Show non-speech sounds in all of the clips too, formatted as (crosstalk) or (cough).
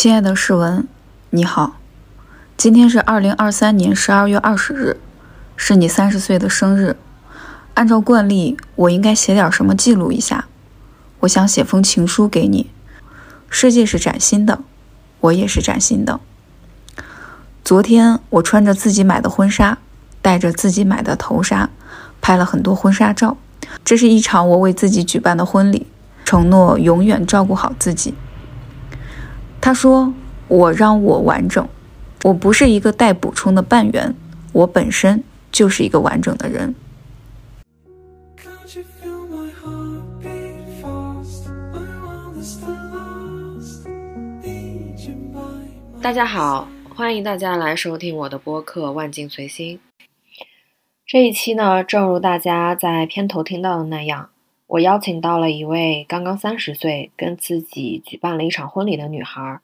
亲爱的世文，你好，今天是二零二三年十二月二十日，是你三十岁的生日。按照惯例，我应该写点什么记录一下。我想写封情书给你。世界是崭新的，我也是崭新的。昨天我穿着自己买的婚纱，戴着自己买的头纱，拍了很多婚纱照。这是一场我为自己举办的婚礼，承诺永远照顾好自己。他说：“我让我完整，我不是一个待补充的半圆，我本身就是一个完整的人。”大家好，欢迎大家来收听我的播客《万境随心》。这一期呢，正如大家在片头听到的那样，我邀请到了一位刚刚三十岁、跟自己举办了一场婚礼的女孩。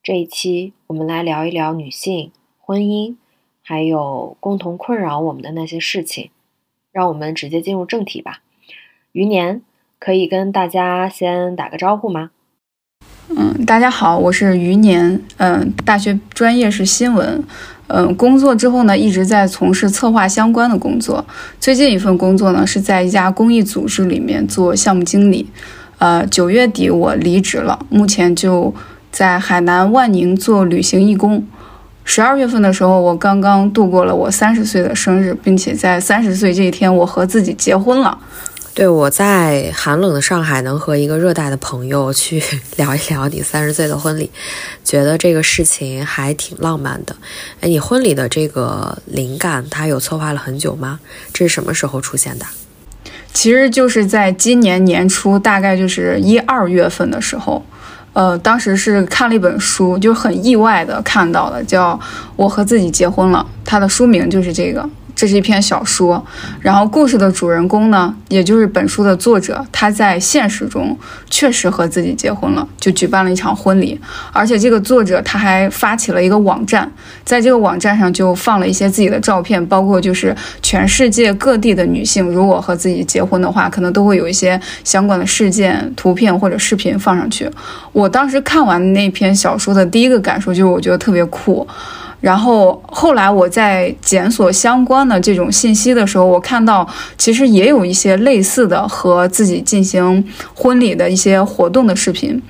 这一期我们来聊一聊女性、婚姻，还有共同困扰我们的那些事情。让我们直接进入正题吧。余年，可以跟大家先打个招呼吗？嗯，大家好，我是余年。嗯，大学专业是新闻。嗯，工作之后呢，一直在从事策划相关的工作。最近一份工作呢，是在一家公益组织里面做项目经理。呃，九月底我离职了，目前就在海南万宁做旅行义工。十二月份的时候，我刚刚度过了我三十岁的生日，并且在三十岁这一天，我和自己结婚了。对，我在寒冷的上海能和一个热带的朋友去 (laughs) 聊一聊你三十岁的婚礼，觉得这个事情还挺浪漫的。哎，你婚礼的这个灵感，它有策划了很久吗？这是什么时候出现的？其实就是在今年年初，大概就是一二月份的时候，呃，当时是看了一本书，就很意外的看到了，叫《我和自己结婚了》，它的书名就是这个。这是一篇小说，然后故事的主人公呢，也就是本书的作者，他在现实中确实和自己结婚了，就举办了一场婚礼。而且这个作者他还发起了一个网站，在这个网站上就放了一些自己的照片，包括就是全世界各地的女性，如果和自己结婚的话，可能都会有一些相关的事件、图片或者视频放上去。我当时看完那篇小说的第一个感受就是，我觉得特别酷。然后后来我在检索相关的这种信息的时候，我看到其实也有一些类似的和自己进行婚礼的一些活动的视频。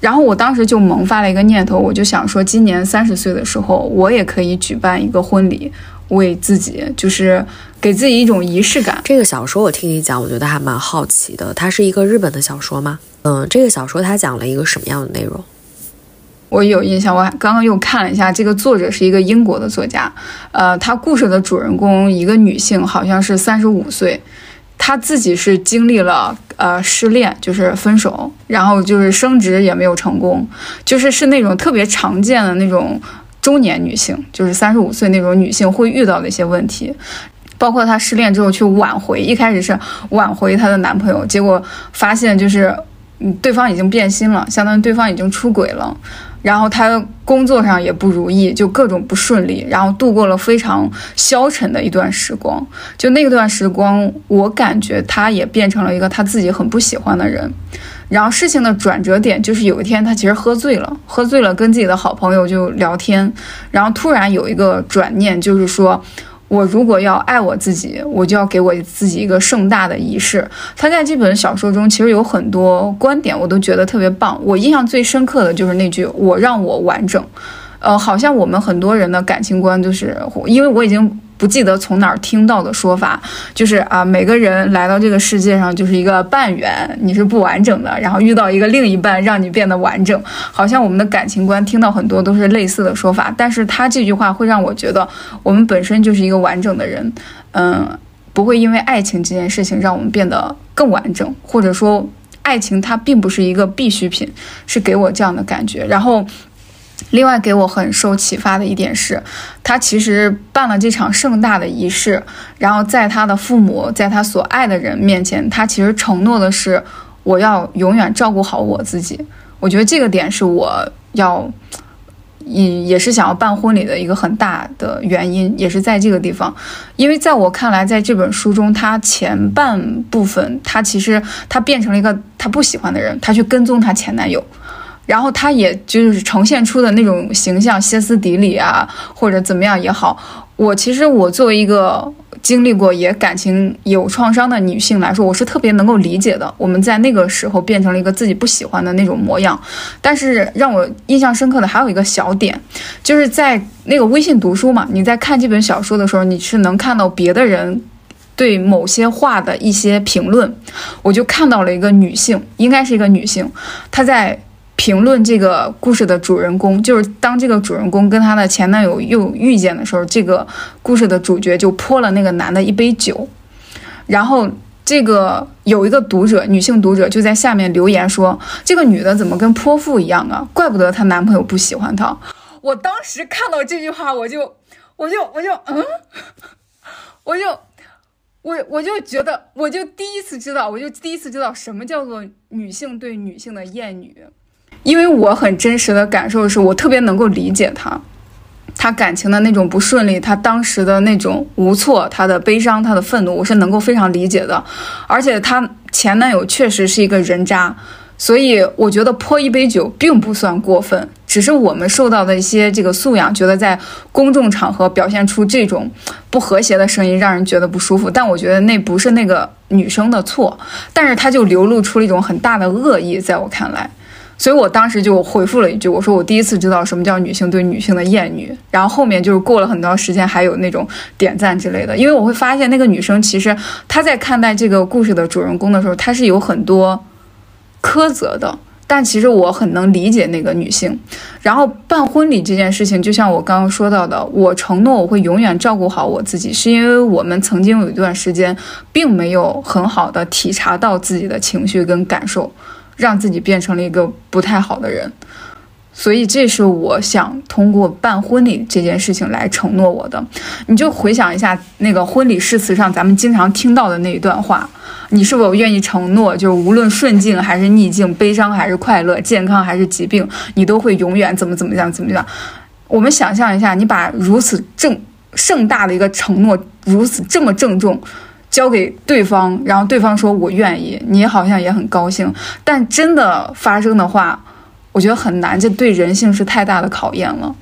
然后我当时就萌发了一个念头，我就想说，今年三十岁的时候，我也可以举办一个婚礼，为自己就是给自己一种仪式感。这个小说我听你讲，我觉得还蛮好奇的。它是一个日本的小说吗？嗯，这个小说它讲了一个什么样的内容？我有印象，我刚刚又看了一下，这个作者是一个英国的作家，呃，他故事的主人公一个女性，好像是三十五岁，她自己是经历了呃失恋，就是分手，然后就是升职也没有成功，就是是那种特别常见的那种中年女性，就是三十五岁那种女性会遇到的一些问题，包括她失恋之后去挽回，一开始是挽回她的男朋友，结果发现就是嗯对方已经变心了，相当于对方已经出轨了。然后他工作上也不如意，就各种不顺利，然后度过了非常消沉的一段时光。就那段时光，我感觉他也变成了一个他自己很不喜欢的人。然后事情的转折点就是有一天他其实喝醉了，喝醉了跟自己的好朋友就聊天，然后突然有一个转念，就是说。我如果要爱我自己，我就要给我自己一个盛大的仪式。他在这本小说中其实有很多观点，我都觉得特别棒。我印象最深刻的就是那句“我让我完整”。呃，好像我们很多人的感情观就是，因为我已经。不记得从哪儿听到的说法，就是啊，每个人来到这个世界上就是一个半圆，你是不完整的，然后遇到一个另一半让你变得完整。好像我们的感情观听到很多都是类似的说法，但是他这句话会让我觉得我们本身就是一个完整的人，嗯，不会因为爱情这件事情让我们变得更完整，或者说爱情它并不是一个必需品，是给我这样的感觉。然后。另外，给我很受启发的一点是，他其实办了这场盛大的仪式，然后在他的父母，在他所爱的人面前，他其实承诺的是，我要永远照顾好我自己。我觉得这个点是我要，也也是想要办婚礼的一个很大的原因，也是在这个地方。因为在我看来，在这本书中，他前半部分，他其实他变成了一个他不喜欢的人，他去跟踪他前男友。然后他也就是呈现出的那种形象，歇斯底里啊，或者怎么样也好，我其实我作为一个经历过也感情有创伤的女性来说，我是特别能够理解的。我们在那个时候变成了一个自己不喜欢的那种模样。但是让我印象深刻的还有一个小点，就是在那个微信读书嘛，你在看这本小说的时候，你是能看到别的人。对某些话的一些评论，我就看到了一个女性，应该是一个女性，她在评论这个故事的主人公。就是当这个主人公跟她的前男友又遇见的时候，这个故事的主角就泼了那个男的一杯酒。然后这个有一个读者，女性读者就在下面留言说：“这个女的怎么跟泼妇一样啊？怪不得她男朋友不喜欢她。”我当时看到这句话，我就，我就，我就，嗯，我就。我我就觉得，我就第一次知道，我就第一次知道什么叫做女性对女性的厌女，因为我很真实的感受是，我特别能够理解她，她感情的那种不顺利，她当时的那种无措，她的悲伤，她的愤怒，我是能够非常理解的，而且她前男友确实是一个人渣。所以我觉得泼一杯酒并不算过分，只是我们受到的一些这个素养，觉得在公众场合表现出这种不和谐的声音，让人觉得不舒服。但我觉得那不是那个女生的错，但是她就流露出了一种很大的恶意，在我看来。所以我当时就回复了一句，我说我第一次知道什么叫女性对女性的厌女。然后后面就是过了很长时间，还有那种点赞之类的，因为我会发现那个女生其实她在看待这个故事的主人公的时候，她是有很多。苛责的，但其实我很能理解那个女性。然后办婚礼这件事情，就像我刚刚说到的，我承诺我会永远照顾好我自己，是因为我们曾经有一段时间，并没有很好的体察到自己的情绪跟感受，让自己变成了一个不太好的人。所以，这是我想通过办婚礼这件事情来承诺我的。你就回想一下那个婚礼誓词上咱们经常听到的那一段话，你是否愿意承诺，就是无论顺境还是逆境，悲伤还是快乐，健康还是疾病，你都会永远怎么怎么样怎么样？我们想象一下，你把如此正盛大的一个承诺，如此这么郑重交给对方，然后对方说我愿意，你好像也很高兴，但真的发生的话。我觉得很难，这对人性是太大的考验了，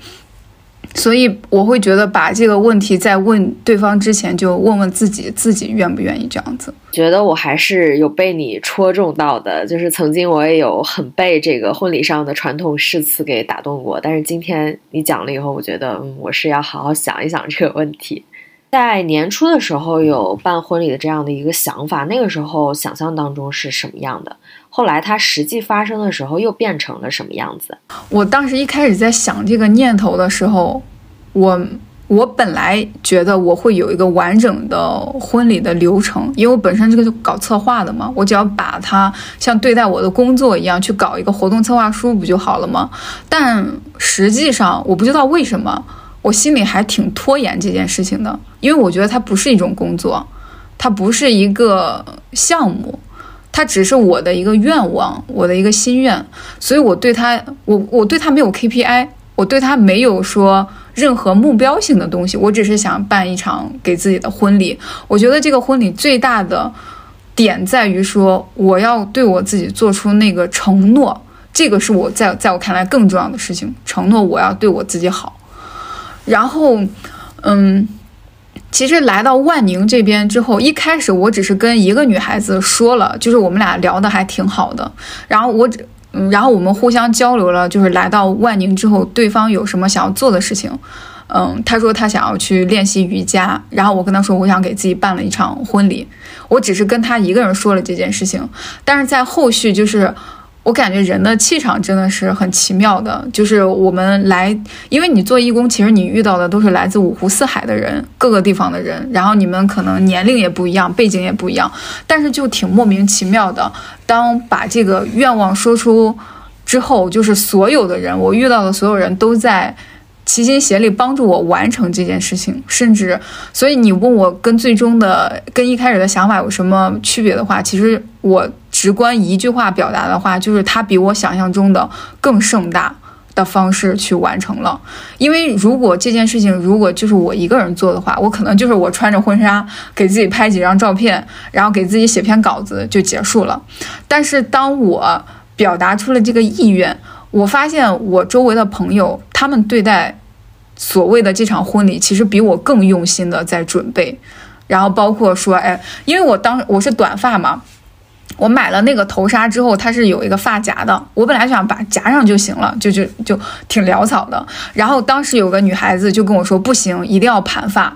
所以我会觉得把这个问题在问对方之前，就问问自己，自己愿不愿意这样子。觉得我还是有被你戳中到的，就是曾经我也有很被这个婚礼上的传统誓词给打动过，但是今天你讲了以后，我觉得，我是要好好想一想这个问题。在年初的时候有办婚礼的这样的一个想法，那个时候想象当中是什么样的？后来它实际发生的时候又变成了什么样子？我当时一开始在想这个念头的时候，我我本来觉得我会有一个完整的婚礼的流程，因为我本身这个就搞策划的嘛，我只要把它像对待我的工作一样去搞一个活动策划书不就好了吗？但实际上我不知道为什么。我心里还挺拖延这件事情的，因为我觉得它不是一种工作，它不是一个项目，它只是我的一个愿望，我的一个心愿，所以我对它，我我对它没有 KPI，我对它没有说任何目标性的东西，我只是想办一场给自己的婚礼。我觉得这个婚礼最大的点在于说，我要对我自己做出那个承诺，这个是我在在我看来更重要的事情，承诺我要对我自己好。然后，嗯，其实来到万宁这边之后，一开始我只是跟一个女孩子说了，就是我们俩聊的还挺好的。然后我只，嗯，然后我们互相交流了，就是来到万宁之后，对方有什么想要做的事情。嗯，他说他想要去练习瑜伽，然后我跟他说我想给自己办了一场婚礼。我只是跟他一个人说了这件事情，但是在后续就是。我感觉人的气场真的是很奇妙的，就是我们来，因为你做义工，其实你遇到的都是来自五湖四海的人，各个地方的人，然后你们可能年龄也不一样，背景也不一样，但是就挺莫名其妙的。当把这个愿望说出之后，就是所有的人，我遇到的所有人都在。齐心协力帮助我完成这件事情，甚至，所以你问我跟最终的、跟一开始的想法有什么区别的话，其实我直观一句话表达的话，就是它比我想象中的更盛大的方式去完成了。因为如果这件事情如果就是我一个人做的话，我可能就是我穿着婚纱给自己拍几张照片，然后给自己写篇稿子就结束了。但是当我表达出了这个意愿。我发现我周围的朋友，他们对待所谓的这场婚礼，其实比我更用心的在准备。然后包括说，哎，因为我当我是短发嘛，我买了那个头纱之后，它是有一个发夹的。我本来想把夹上就行了，就就就挺潦草的。然后当时有个女孩子就跟我说，不行，一定要盘发。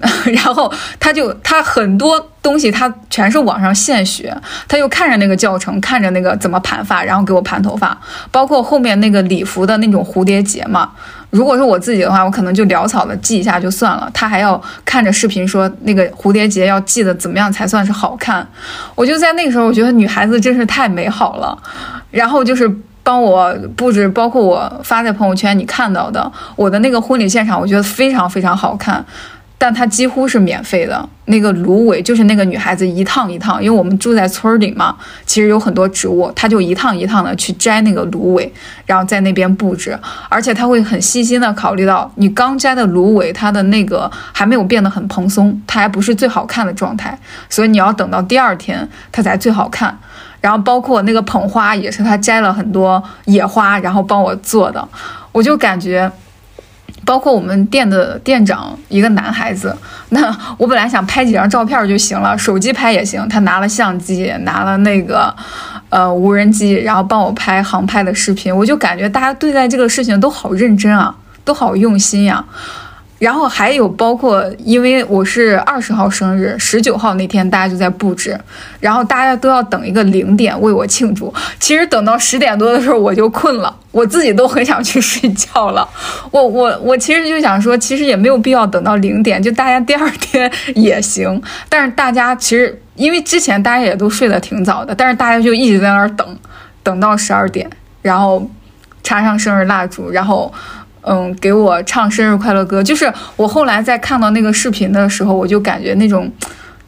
(laughs) 然后他就他很多东西他全是网上现学，他就看着那个教程，看着那个怎么盘发，然后给我盘头发，包括后面那个礼服的那种蝴蝶结嘛。如果是我自己的话，我可能就潦草的记一下就算了。他还要看着视频说那个蝴蝶结要系的怎么样才算是好看。我就在那个时候，我觉得女孩子真是太美好了。然后就是帮我布置，包括我发在朋友圈你看到的我的那个婚礼现场，我觉得非常非常好看。但它几乎是免费的，那个芦苇就是那个女孩子一趟一趟，因为我们住在村里嘛，其实有很多植物，她就一趟一趟的去摘那个芦苇，然后在那边布置，而且她会很细心的考虑到你刚摘的芦苇，它的那个还没有变得很蓬松，它还不是最好看的状态，所以你要等到第二天它才最好看。然后包括那个捧花也是她摘了很多野花，然后帮我做的，我就感觉。包括我们店的店长，一个男孩子。(laughs) 那我本来想拍几张照片就行了，手机拍也行。他拿了相机，拿了那个，呃，无人机，然后帮我拍航拍的视频。我就感觉大家对待这个事情都好认真啊，都好用心呀。然后还有包括，因为我是二十号生日，十九号那天大家就在布置，然后大家都要等一个零点为我庆祝。其实等到十点多的时候我就困了，我自己都很想去睡觉了。我我我其实就想说，其实也没有必要等到零点，就大家第二天也行。但是大家其实因为之前大家也都睡得挺早的，但是大家就一直在那儿等，等到十二点，然后插上生日蜡烛，然后。嗯，给我唱生日快乐歌，就是我后来在看到那个视频的时候，我就感觉那种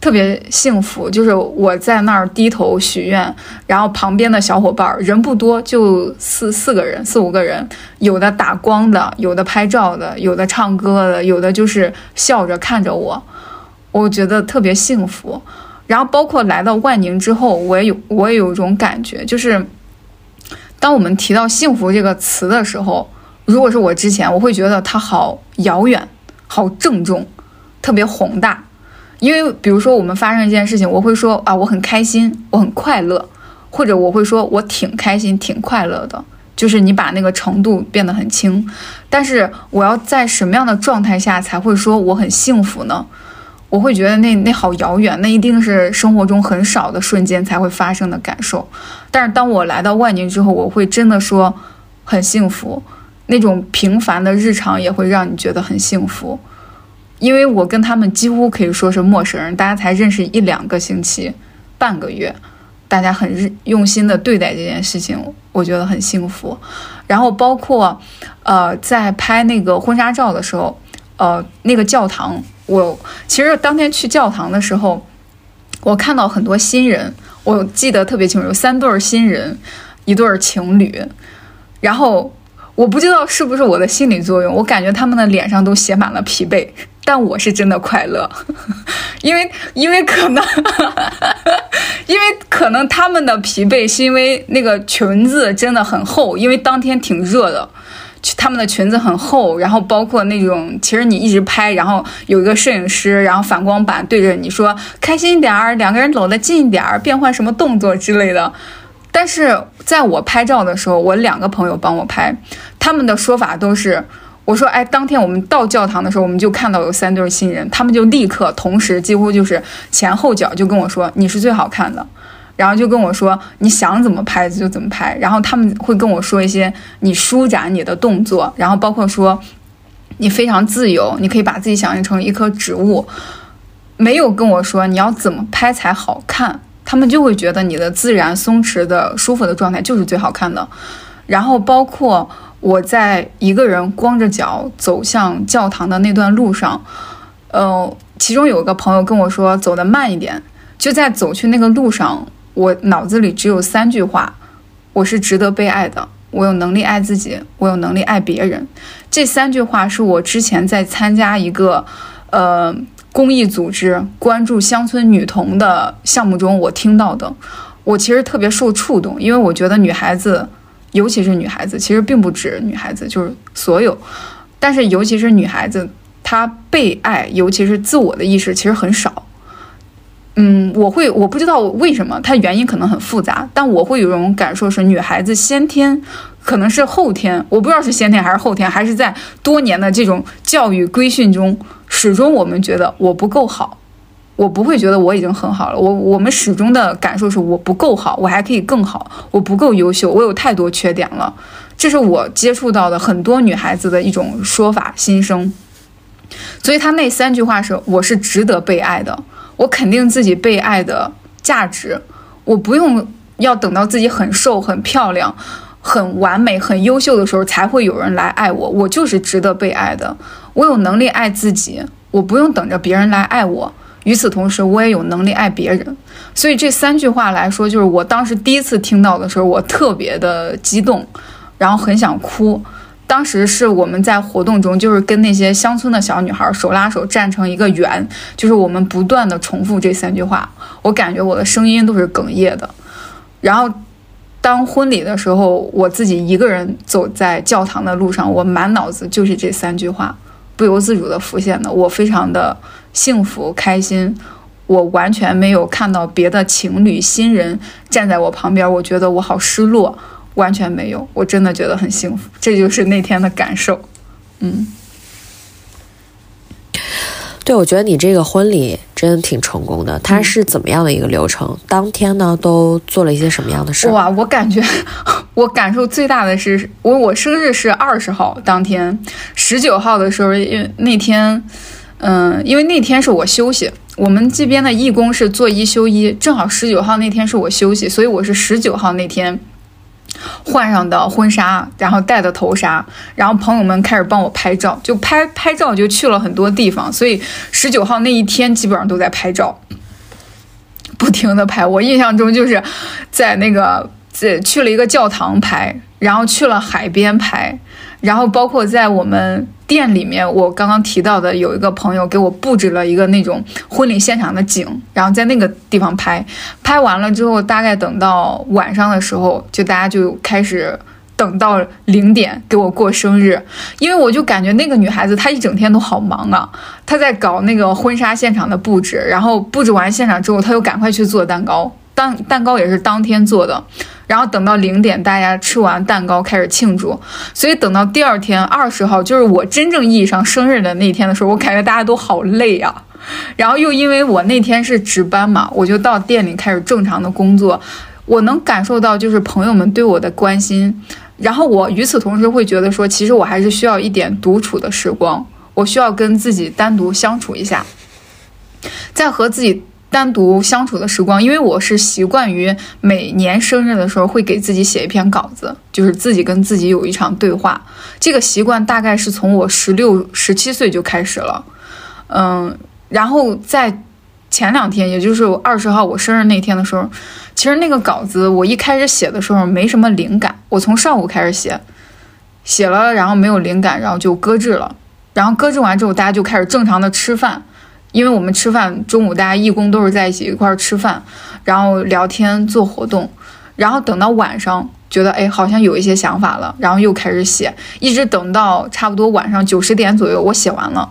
特别幸福。就是我在那儿低头许愿，然后旁边的小伙伴人不多，就四四个人、四五个人，有的打光的，有的拍照的，有的唱歌的，有的就是笑着看着我，我觉得特别幸福。然后包括来到万宁之后，我也有我也有一种感觉，就是当我们提到幸福这个词的时候。如果是我之前，我会觉得它好遥远、好郑重、特别宏大。因为比如说我们发生一件事情，我会说啊，我很开心，我很快乐，或者我会说我挺开心、挺快乐的。就是你把那个程度变得很轻。但是我要在什么样的状态下才会说我很幸福呢？我会觉得那那好遥远，那一定是生活中很少的瞬间才会发生的感受。但是当我来到万宁之后，我会真的说很幸福。那种平凡的日常也会让你觉得很幸福，因为我跟他们几乎可以说是陌生人，大家才认识一两个星期、半个月，大家很日用心的对待这件事情，我觉得很幸福。然后包括，呃，在拍那个婚纱照的时候，呃，那个教堂，我其实当天去教堂的时候，我看到很多新人，我记得特别清楚，有三对新人，一对情侣，然后。我不知道是不是我的心理作用，我感觉他们的脸上都写满了疲惫，但我是真的快乐，(laughs) 因为因为可能，(laughs) 因为可能他们的疲惫是因为那个裙子真的很厚，因为当天挺热的，他们的裙子很厚，然后包括那种，其实你一直拍，然后有一个摄影师，然后反光板对着你说开心一点儿，两个人搂得近一点儿，变换什么动作之类的。但是在我拍照的时候，我两个朋友帮我拍，他们的说法都是，我说，哎，当天我们到教堂的时候，我们就看到有三对新人，他们就立刻同时几乎就是前后脚就跟我说你是最好看的，然后就跟我说你想怎么拍就怎么拍，然后他们会跟我说一些你舒展你的动作，然后包括说你非常自由，你可以把自己想象成一棵植物，没有跟我说你要怎么拍才好看。他们就会觉得你的自然、松弛的、舒服的状态就是最好看的。然后，包括我在一个人光着脚走向教堂的那段路上，呃，其中有个朋友跟我说走得慢一点。就在走去那个路上，我脑子里只有三句话：我是值得被爱的，我有能力爱自己，我有能力爱别人。这三句话是我之前在参加一个，呃。公益组织关注乡村女童的项目中，我听到的，我其实特别受触动，因为我觉得女孩子尤其是女孩子，其实并不止女孩子，就是所有，但是尤其是女孩子，她被爱，尤其是自我的意识其实很少。嗯，我会我不知道为什么，它原因可能很复杂，但我会有一种感受是，女孩子先天可能是后天，我不知道是先天还是后天，还是在多年的这种教育规训中，始终我们觉得我不够好，我不会觉得我已经很好了，我我们始终的感受是我不够好，我还可以更好，我不够优秀，我有太多缺点了，这是我接触到的很多女孩子的一种说法心声，所以她那三句话是我是值得被爱的。我肯定自己被爱的价值，我不用要等到自己很瘦、很漂亮、很完美、很优秀的时候才会有人来爱我。我就是值得被爱的，我有能力爱自己，我不用等着别人来爱我。与此同时，我也有能力爱别人。所以这三句话来说，就是我当时第一次听到的时候，我特别的激动，然后很想哭。当时是我们在活动中，就是跟那些乡村的小女孩手拉手站成一个圆，就是我们不断的重复这三句话。我感觉我的声音都是哽咽的。然后，当婚礼的时候，我自己一个人走在教堂的路上，我满脑子就是这三句话，不由自主的浮现的。我非常的幸福开心，我完全没有看到别的情侣新人站在我旁边，我觉得我好失落。完全没有，我真的觉得很幸福，这就是那天的感受。嗯，对，我觉得你这个婚礼真的挺成功的。它是怎么样的一个流程？当天呢都做了一些什么样的事？哇，我感觉 (laughs) 我感受最大的是，我我生日是二十号当天，十九号的时候，因为那天，嗯，因为那天是我休息，我们这边的义工是做一休一，正好十九号那天是我休息，所以我是十九号那天。换上的婚纱，然后戴的头纱，然后朋友们开始帮我拍照，就拍拍照就去了很多地方，所以十九号那一天基本上都在拍照，不停的拍。我印象中就是在那个在去了一个教堂拍，然后去了海边拍，然后包括在我们。店里面，我刚刚提到的有一个朋友给我布置了一个那种婚礼现场的景，然后在那个地方拍，拍完了之后，大概等到晚上的时候，就大家就开始等到零点给我过生日，因为我就感觉那个女孩子她一整天都好忙啊，她在搞那个婚纱现场的布置，然后布置完现场之后，她又赶快去做蛋糕，蛋蛋糕也是当天做的。然后等到零点，大家吃完蛋糕开始庆祝，所以等到第二天二十号，就是我真正意义上生日的那天的时候，我感觉大家都好累啊。然后又因为我那天是值班嘛，我就到店里开始正常的工作。我能感受到就是朋友们对我的关心，然后我与此同时会觉得说，其实我还是需要一点独处的时光，我需要跟自己单独相处一下，在和自己。单独相处的时光，因为我是习惯于每年生日的时候会给自己写一篇稿子，就是自己跟自己有一场对话。这个习惯大概是从我十六、十七岁就开始了。嗯，然后在前两天，也就是二十号我生日那天的时候，其实那个稿子我一开始写的时候没什么灵感，我从上午开始写，写了然后没有灵感，然后就搁置了。然后搁置完之后，大家就开始正常的吃饭。因为我们吃饭，中午大家义工都是在一起一块儿吃饭，然后聊天做活动，然后等到晚上，觉得哎好像有一些想法了，然后又开始写，一直等到差不多晚上九十点左右，我写完了。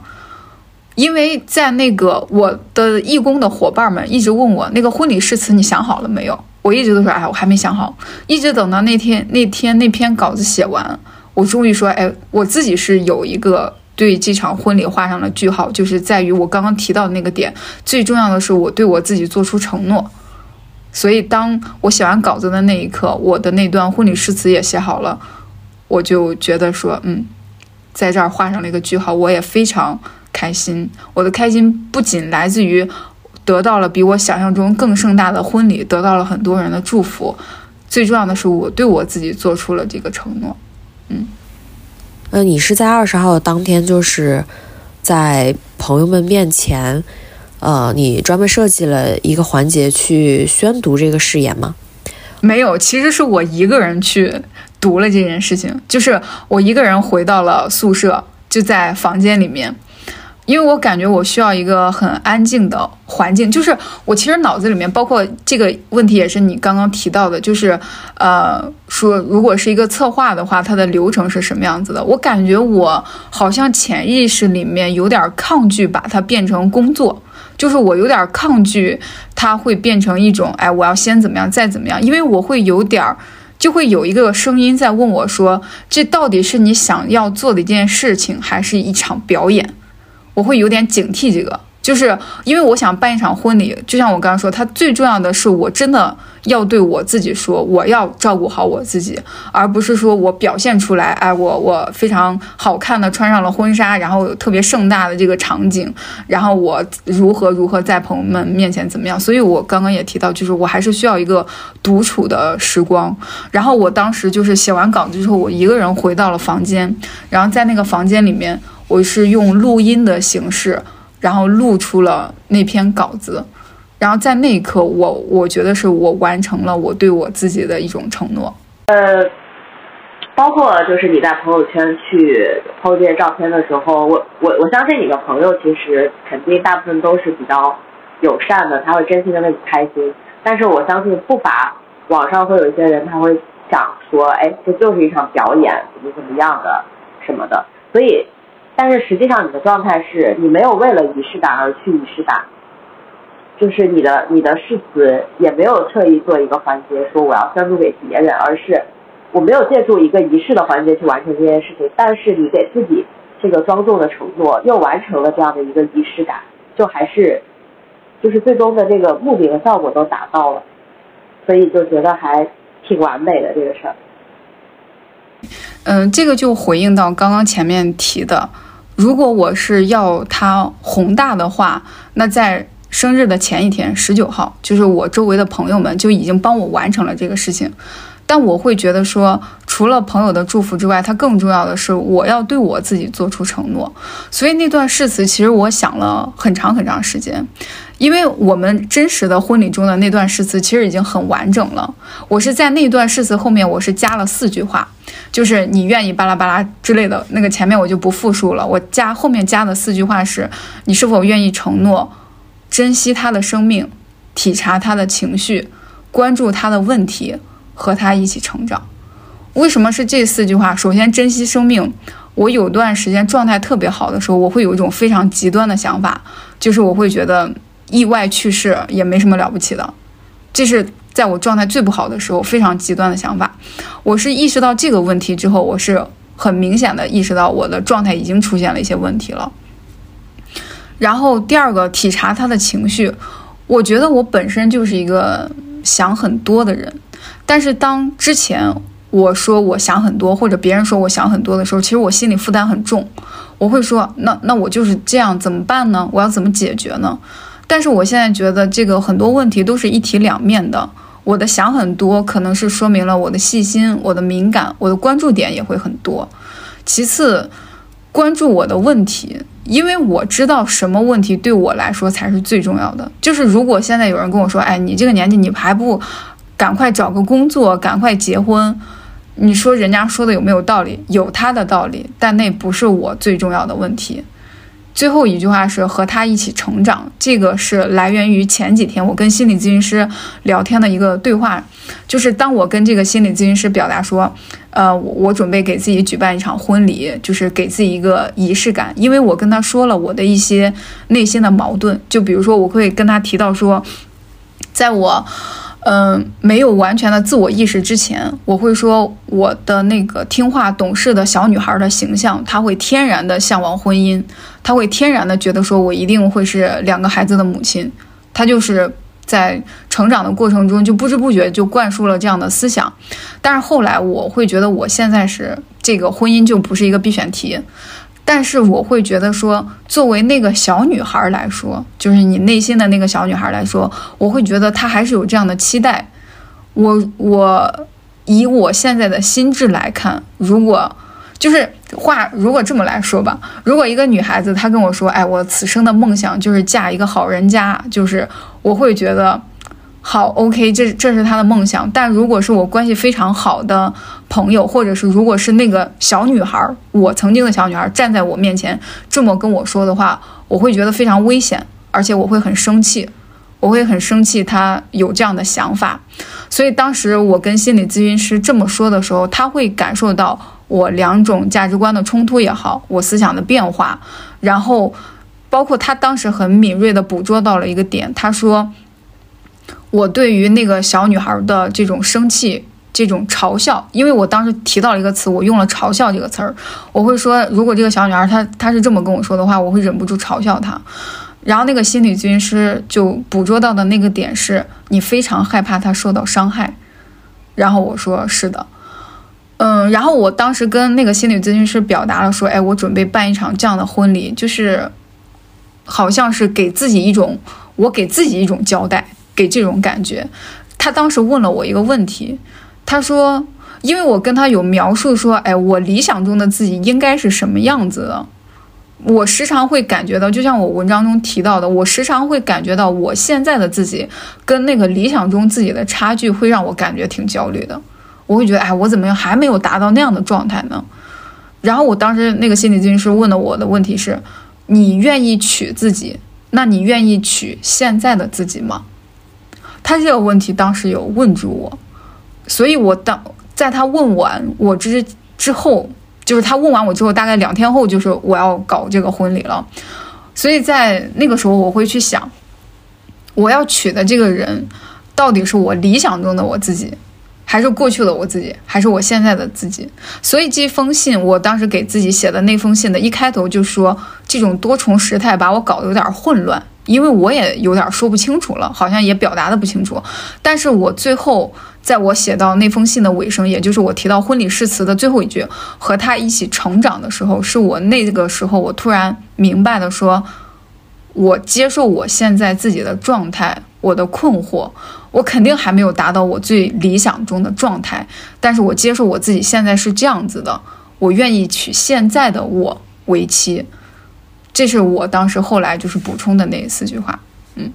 因为在那个我的义工的伙伴们一直问我那个婚礼誓词你想好了没有，我一直都说哎我还没想好，一直等到那天那天那篇稿子写完，我终于说哎我自己是有一个。对这场婚礼画上了句号，就是在于我刚刚提到的那个点。最重要的是，我对我自己做出承诺。所以，当我写完稿子的那一刻，我的那段婚礼誓词也写好了，我就觉得说，嗯，在这儿画上了一个句号，我也非常开心。我的开心不仅来自于得到了比我想象中更盛大的婚礼，得到了很多人的祝福，最重要的是，我对我自己做出了这个承诺，嗯。那你是在二十号当天，就是在朋友们面前，呃，你专门设计了一个环节去宣读这个誓言吗？没有，其实是我一个人去读了这件事情，就是我一个人回到了宿舍，就在房间里面，因为我感觉我需要一个很安静的环境，就是我其实脑子里面包括这个问题也是你刚刚提到的，就是呃说如果是一个策划的话，它的流程是什么样子的？我感觉我好像潜意识里面有点抗拒把它变成工作，就是我有点抗拒它会变成一种哎我要先怎么样再怎么样，因为我会有点儿就会有一个声音在问我说，这到底是你想要做的一件事情，还是一场表演？我会有点警惕这个，就是因为我想办一场婚礼，就像我刚刚说，它最重要的是我真的要对我自己说，我要照顾好我自己，而不是说我表现出来，哎，我我非常好看的穿上了婚纱，然后有特别盛大的这个场景，然后我如何如何在朋友们面前怎么样。所以我刚刚也提到，就是我还是需要一个独处的时光。然后我当时就是写完稿子之后，我一个人回到了房间，然后在那个房间里面。我是用录音的形式，然后录出了那篇稿子，然后在那一刻，我我觉得是我完成了我对我自己的一种承诺。呃，包括就是你在朋友圈去抛这些照片的时候，我我我相信你的朋友其实肯定大部分都是比较友善的，他会真心的为你开心。但是我相信不乏网上会有一些人，他会想说，哎，这就是一场表演，怎么怎么样的什么的，所以。但是实际上，你的状态是你没有为了仪式感而去仪式感，就是你的你的誓词也没有特意做一个环节说我要宣布给别人，而是我没有借助一个仪式的环节去完成这件事情。但是你给自己这个庄重的承诺，又完成了这样的一个仪式感，就还是就是最终的这个目的和效果都达到了，所以就觉得还挺完美的这个事儿。嗯，这个就回应到刚刚前面提的。如果我是要它宏大的话，那在生日的前一天，十九号，就是我周围的朋友们就已经帮我完成了这个事情。但我会觉得说，除了朋友的祝福之外，它更重要的是我要对我自己做出承诺。所以那段誓词，其实我想了很长很长时间。因为我们真实的婚礼中的那段誓词其实已经很完整了，我是在那段誓词后面我是加了四句话，就是你愿意巴拉巴拉之类的那个前面我就不复述了，我加后面加的四句话是你是否愿意承诺珍惜他的生命，体察他的情绪，关注他的问题，和他一起成长。为什么是这四句话？首先珍惜生命，我有段时间状态特别好的时候，我会有一种非常极端的想法，就是我会觉得。意外去世也没什么了不起的，这是在我状态最不好的时候非常极端的想法。我是意识到这个问题之后，我是很明显的意识到我的状态已经出现了一些问题了。然后第二个，体察他的情绪。我觉得我本身就是一个想很多的人，但是当之前我说我想很多，或者别人说我想很多的时候，其实我心里负担很重。我会说，那那我就是这样，怎么办呢？我要怎么解决呢？但是我现在觉得这个很多问题都是一体两面的。我的想很多，可能是说明了我的细心、我的敏感、我的关注点也会很多。其次，关注我的问题，因为我知道什么问题对我来说才是最重要的。就是如果现在有人跟我说：“哎，你这个年纪你还不赶快找个工作，赶快结婚？”你说人家说的有没有道理？有他的道理，但那不是我最重要的问题。最后一句话是和他一起成长，这个是来源于前几天我跟心理咨询师聊天的一个对话，就是当我跟这个心理咨询师表达说，呃，我准备给自己举办一场婚礼，就是给自己一个仪式感，因为我跟他说了我的一些内心的矛盾，就比如说我会跟他提到说，在我。嗯，没有完全的自我意识之前，我会说我的那个听话懂事的小女孩的形象，她会天然的向往婚姻，她会天然的觉得说我一定会是两个孩子的母亲，她就是在成长的过程中就不知不觉就灌输了这样的思想，但是后来我会觉得我现在是这个婚姻就不是一个必选题。但是我会觉得说，作为那个小女孩来说，就是你内心的那个小女孩来说，我会觉得她还是有这样的期待。我我以我现在的心智来看，如果就是话，如果这么来说吧，如果一个女孩子她跟我说，哎，我此生的梦想就是嫁一个好人家，就是我会觉得好，OK，这这是他的梦想。但如果是我关系非常好的朋友，或者是如果是那个小女孩，我曾经的小女孩站在我面前这么跟我说的话，我会觉得非常危险，而且我会很生气，我会很生气他有这样的想法。所以当时我跟心理咨询师这么说的时候，他会感受到我两种价值观的冲突也好，我思想的变化，然后包括他当时很敏锐的捕捉到了一个点，他说。我对于那个小女孩的这种生气、这种嘲笑，因为我当时提到了一个词，我用了“嘲笑”这个词儿，我会说，如果这个小女孩她她是这么跟我说的话，我会忍不住嘲笑她。然后那个心理咨询师就捕捉到的那个点是，你非常害怕她受到伤害。然后我说是的，嗯，然后我当时跟那个心理咨询师表达了说，哎，我准备办一场这样的婚礼，就是好像是给自己一种，我给自己一种交代。给这种感觉，他当时问了我一个问题，他说：“因为我跟他有描述说，哎，我理想中的自己应该是什么样子的？我时常会感觉到，就像我文章中提到的，我时常会感觉到我现在的自己跟那个理想中自己的差距，会让我感觉挺焦虑的。我会觉得，哎，我怎么样还没有达到那样的状态呢？然后我当时那个心理咨询师问的我的问题是：你愿意娶自己？那你愿意娶现在的自己吗？”他这个问题当时有问住我，所以我当在他问完我之之后，就是他问完我之后，大概两天后就是我要搞这个婚礼了，所以在那个时候我会去想，我要娶的这个人到底是我理想中的我自己，还是过去的我自己，还是我现在的自己？所以这封信我当时给自己写的那封信的一开头就说，这种多重时态把我搞得有点混乱。因为我也有点说不清楚了，好像也表达的不清楚。但是我最后在我写到那封信的尾声，也就是我提到婚礼誓词的最后一句，和他一起成长的时候，是我那个时候我突然明白的，说我接受我现在自己的状态，我的困惑，我肯定还没有达到我最理想中的状态，但是我接受我自己现在是这样子的，我愿意娶现在的我为妻。这是我当时后来就是补充的那四句话，嗯，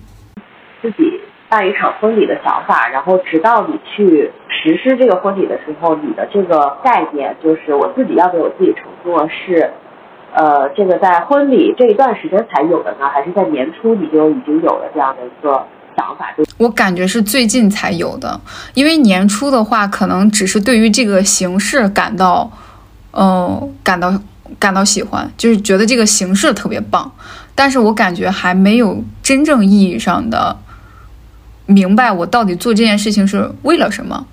自己办一场婚礼的想法，然后直到你去实施这个婚礼的时候，你的这个概念就是我自己要给我自己承诺是，呃，这个在婚礼这一段时间才有的呢，还是在年初你就已经有了这样的一个想法？就我感觉是最近才有的，因为年初的话，可能只是对于这个形式感到，嗯，感到。感到喜欢，就是觉得这个形式特别棒，但是我感觉还没有真正意义上的明白我到底做这件事情是为了什么。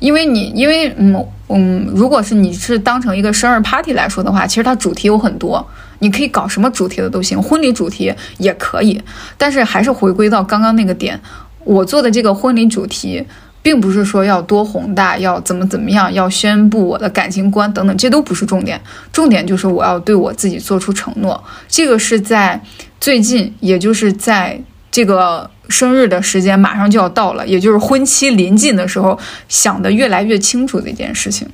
因为你，因为嗯嗯，如果是你是当成一个生日 party 来说的话，其实它主题有很多，你可以搞什么主题的都行，婚礼主题也可以，但是还是回归到刚刚那个点，我做的这个婚礼主题。并不是说要多宏大，要怎么怎么样，要宣布我的感情观等等，这都不是重点。重点就是我要对我自己做出承诺。这个是在最近，也就是在这个生日的时间马上就要到了，也就是婚期临近的时候，想的越来越清楚的一件事情。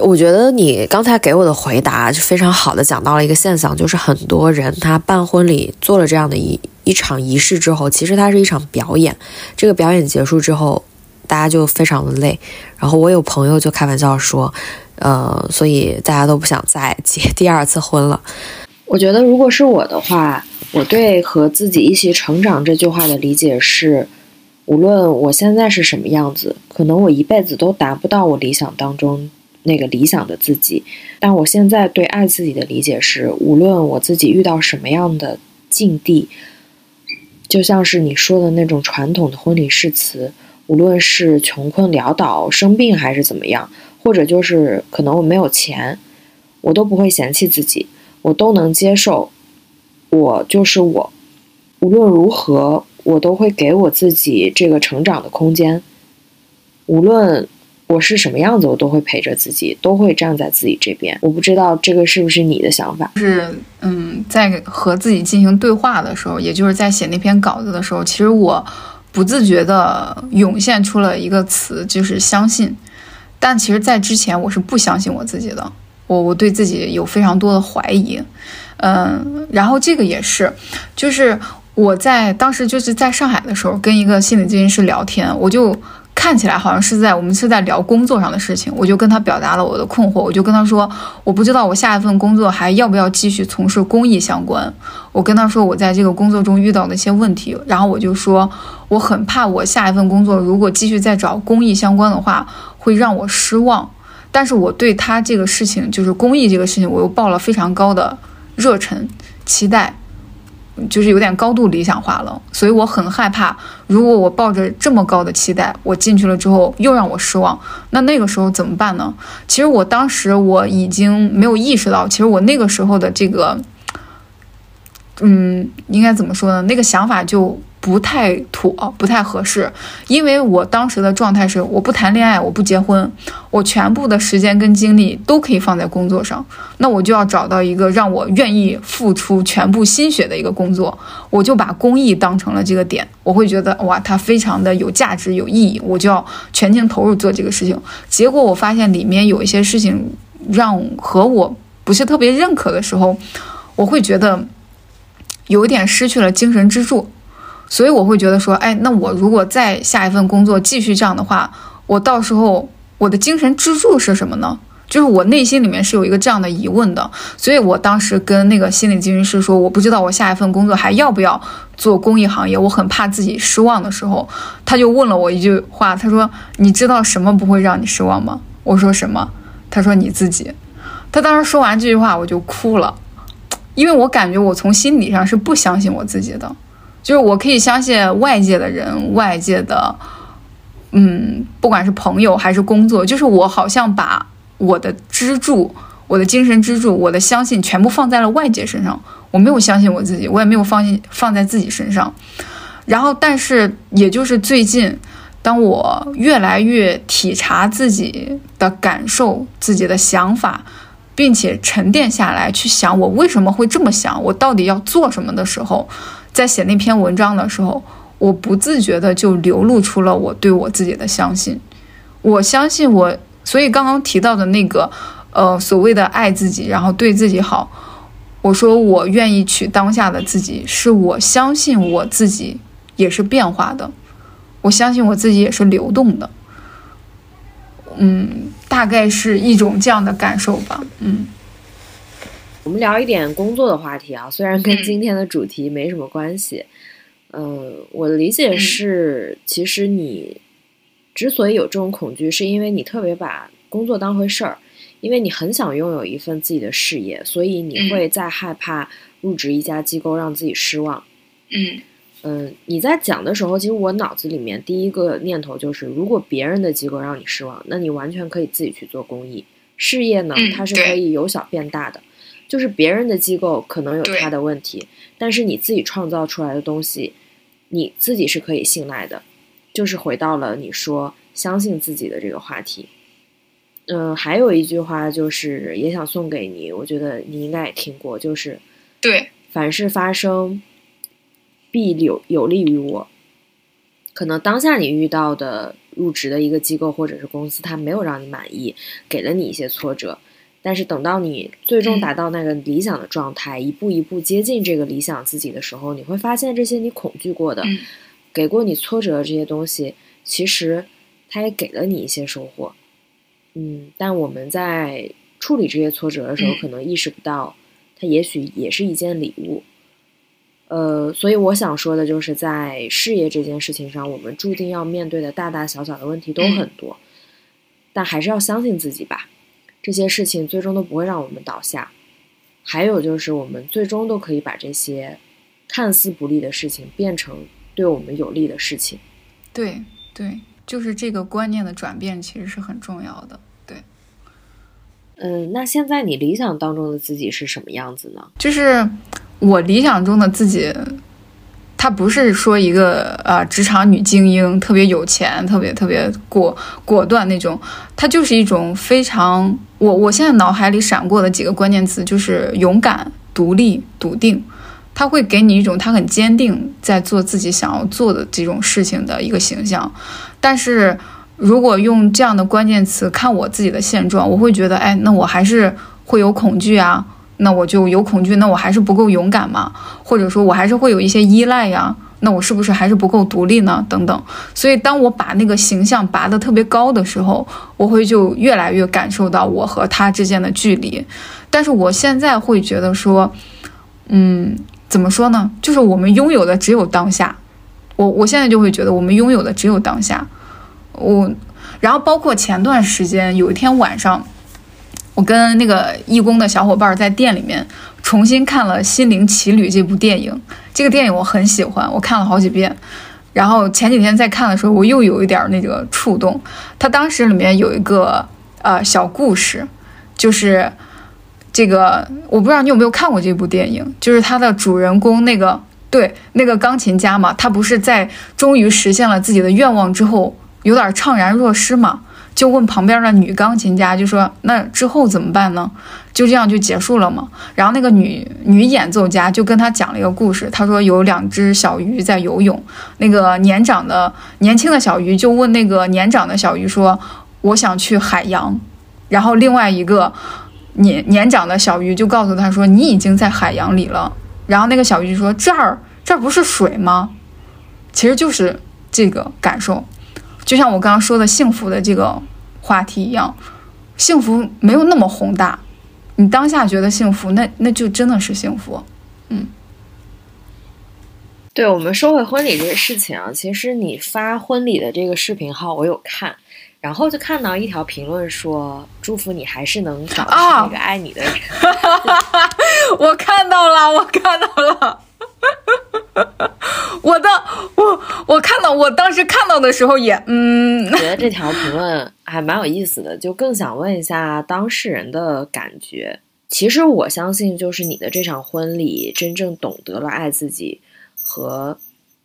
我觉得你刚才给我的回答就非常好的讲到了一个现象，就是很多人他办婚礼做了这样的一一场仪式之后，其实它是一场表演。这个表演结束之后。大家就非常的累，然后我有朋友就开玩笑说，呃，所以大家都不想再结第二次婚了。我觉得如果是我的话，我对和自己一起成长这句话的理解是，无论我现在是什么样子，可能我一辈子都达不到我理想当中那个理想的自己，但我现在对爱自己的理解是，无论我自己遇到什么样的境地，就像是你说的那种传统的婚礼誓词。无论是穷困潦倒、生病还是怎么样，或者就是可能我没有钱，我都不会嫌弃自己，我都能接受，我就是我。无论如何，我都会给我自己这个成长的空间。无论我是什么样子，我都会陪着自己，都会站在自己这边。我不知道这个是不是你的想法？是，嗯，在和自己进行对话的时候，也就是在写那篇稿子的时候，其实我。不自觉地涌现出了一个词，就是相信。但其实，在之前我是不相信我自己的，我我对自己有非常多的怀疑。嗯，然后这个也是，就是我在当时就是在上海的时候，跟一个心理咨询师聊天，我就。看起来好像是在我们是在聊工作上的事情，我就跟他表达了我的困惑，我就跟他说，我不知道我下一份工作还要不要继续从事公益相关。我跟他说我在这个工作中遇到的一些问题，然后我就说我很怕我下一份工作如果继续再找公益相关的话，会让我失望。但是我对他这个事情，就是公益这个事情，我又抱了非常高的热忱期待。就是有点高度理想化了，所以我很害怕，如果我抱着这么高的期待，我进去了之后又让我失望，那那个时候怎么办呢？其实我当时我已经没有意识到，其实我那个时候的这个，嗯，应该怎么说呢？那个想法就。不太妥，不太合适，因为我当时的状态是，我不谈恋爱，我不结婚，我全部的时间跟精力都可以放在工作上，那我就要找到一个让我愿意付出全部心血的一个工作，我就把公益当成了这个点，我会觉得哇，它非常的有价值、有意义，我就要全情投入做这个事情。结果我发现里面有一些事情让和我不是特别认可的时候，我会觉得有点失去了精神支柱。所以我会觉得说，哎，那我如果再下一份工作继续这样的话，我到时候我的精神支柱是什么呢？就是我内心里面是有一个这样的疑问的。所以我当时跟那个心理咨询师说，我不知道我下一份工作还要不要做公益行业，我很怕自己失望的时候，他就问了我一句话，他说：“你知道什么不会让你失望吗？”我说：“什么？”他说：“你自己。”他当时说完这句话，我就哭了，因为我感觉我从心理上是不相信我自己的。就是我可以相信外界的人，外界的，嗯，不管是朋友还是工作，就是我好像把我的支柱、我的精神支柱、我的相信全部放在了外界身上，我没有相信我自己，我也没有放心放在自己身上。然后，但是也就是最近，当我越来越体察自己的感受、自己的想法，并且沉淀下来去想我为什么会这么想，我到底要做什么的时候。在写那篇文章的时候，我不自觉的就流露出了我对我自己的相信。我相信我，所以刚刚提到的那个，呃，所谓的爱自己，然后对自己好。我说我愿意娶当下的自己，是我相信我自己也是变化的，我相信我自己也是流动的。嗯，大概是一种这样的感受吧。嗯。我们聊一点工作的话题啊，虽然跟今天的主题没什么关系。嗯，我的理解是，其实你之所以有这种恐惧，是因为你特别把工作当回事儿，因为你很想拥有一份自己的事业，所以你会在害怕入职一家机构让自己失望。嗯嗯，你在讲的时候，其实我脑子里面第一个念头就是，如果别人的机构让你失望，那你完全可以自己去做公益事业呢，它是可以由小变大的。就是别人的机构可能有他的问题，但是你自己创造出来的东西，你自己是可以信赖的。就是回到了你说相信自己的这个话题。嗯，还有一句话就是也想送给你，我觉得你应该也听过，就是对，凡事发生必有有利于我。可能当下你遇到的入职的一个机构或者是公司，它没有让你满意，给了你一些挫折。但是等到你最终达到那个理想的状态，一步一步接近这个理想自己的时候，你会发现这些你恐惧过的、给过你挫折的这些东西，其实它也给了你一些收获。嗯，但我们在处理这些挫折的时候，可能意识不到，它也许也是一件礼物。呃，所以我想说的就是，在事业这件事情上，我们注定要面对的大大小小的问题都很多，但还是要相信自己吧。这些事情最终都不会让我们倒下，还有就是我们最终都可以把这些看似不利的事情变成对我们有利的事情。对对，就是这个观念的转变其实是很重要的。对，嗯，那现在你理想当中的自己是什么样子呢？就是我理想中的自己。她不是说一个呃职场女精英，特别有钱，特别特别果果断那种，她就是一种非常我我现在脑海里闪过的几个关键词就是勇敢、独立、笃定，他会给你一种他很坚定在做自己想要做的这种事情的一个形象。但是如果用这样的关键词看我自己的现状，我会觉得，哎，那我还是会有恐惧啊，那我就有恐惧，那我还是不够勇敢嘛？或者说我还是会有一些依赖呀？那我是不是还是不够独立呢？等等。所以当我把那个形象拔得特别高的时候，我会就越来越感受到我和他之间的距离。但是我现在会觉得说，嗯，怎么说呢？就是我们拥有的只有当下。我我现在就会觉得我们拥有的只有当下。我，然后包括前段时间有一天晚上。我跟那个义工的小伙伴在店里面重新看了《心灵奇旅》这部电影，这个电影我很喜欢，我看了好几遍。然后前几天在看的时候，我又有一点那个触动。它当时里面有一个呃小故事，就是这个我不知道你有没有看过这部电影，就是它的主人公那个对那个钢琴家嘛，他不是在终于实现了自己的愿望之后，有点怅然若失嘛。就问旁边的女钢琴家，就说那之后怎么办呢？就这样就结束了吗？然后那个女女演奏家就跟他讲了一个故事，他说有两只小鱼在游泳，那个年长的年轻的小鱼就问那个年长的小鱼说：“我想去海洋。”然后另外一个年年长的小鱼就告诉他说：“你已经在海洋里了。”然后那个小鱼说：“这儿这儿不是水吗？”其实就是这个感受。就像我刚刚说的幸福的这个话题一样，幸福没有那么宏大，你当下觉得幸福，那那就真的是幸福。嗯，对，我们说回婚礼这个事情啊，其实你发婚礼的这个视频号我有看，然后就看到一条评论说祝福你还是能找到那个爱你的人。(laughs) 我看到了，我看到了。我的我我看到我当时看到的时候也嗯，觉得这条评论还蛮有意思的，就更想问一下当事人的感觉。其实我相信，就是你的这场婚礼真正懂得了爱自己，和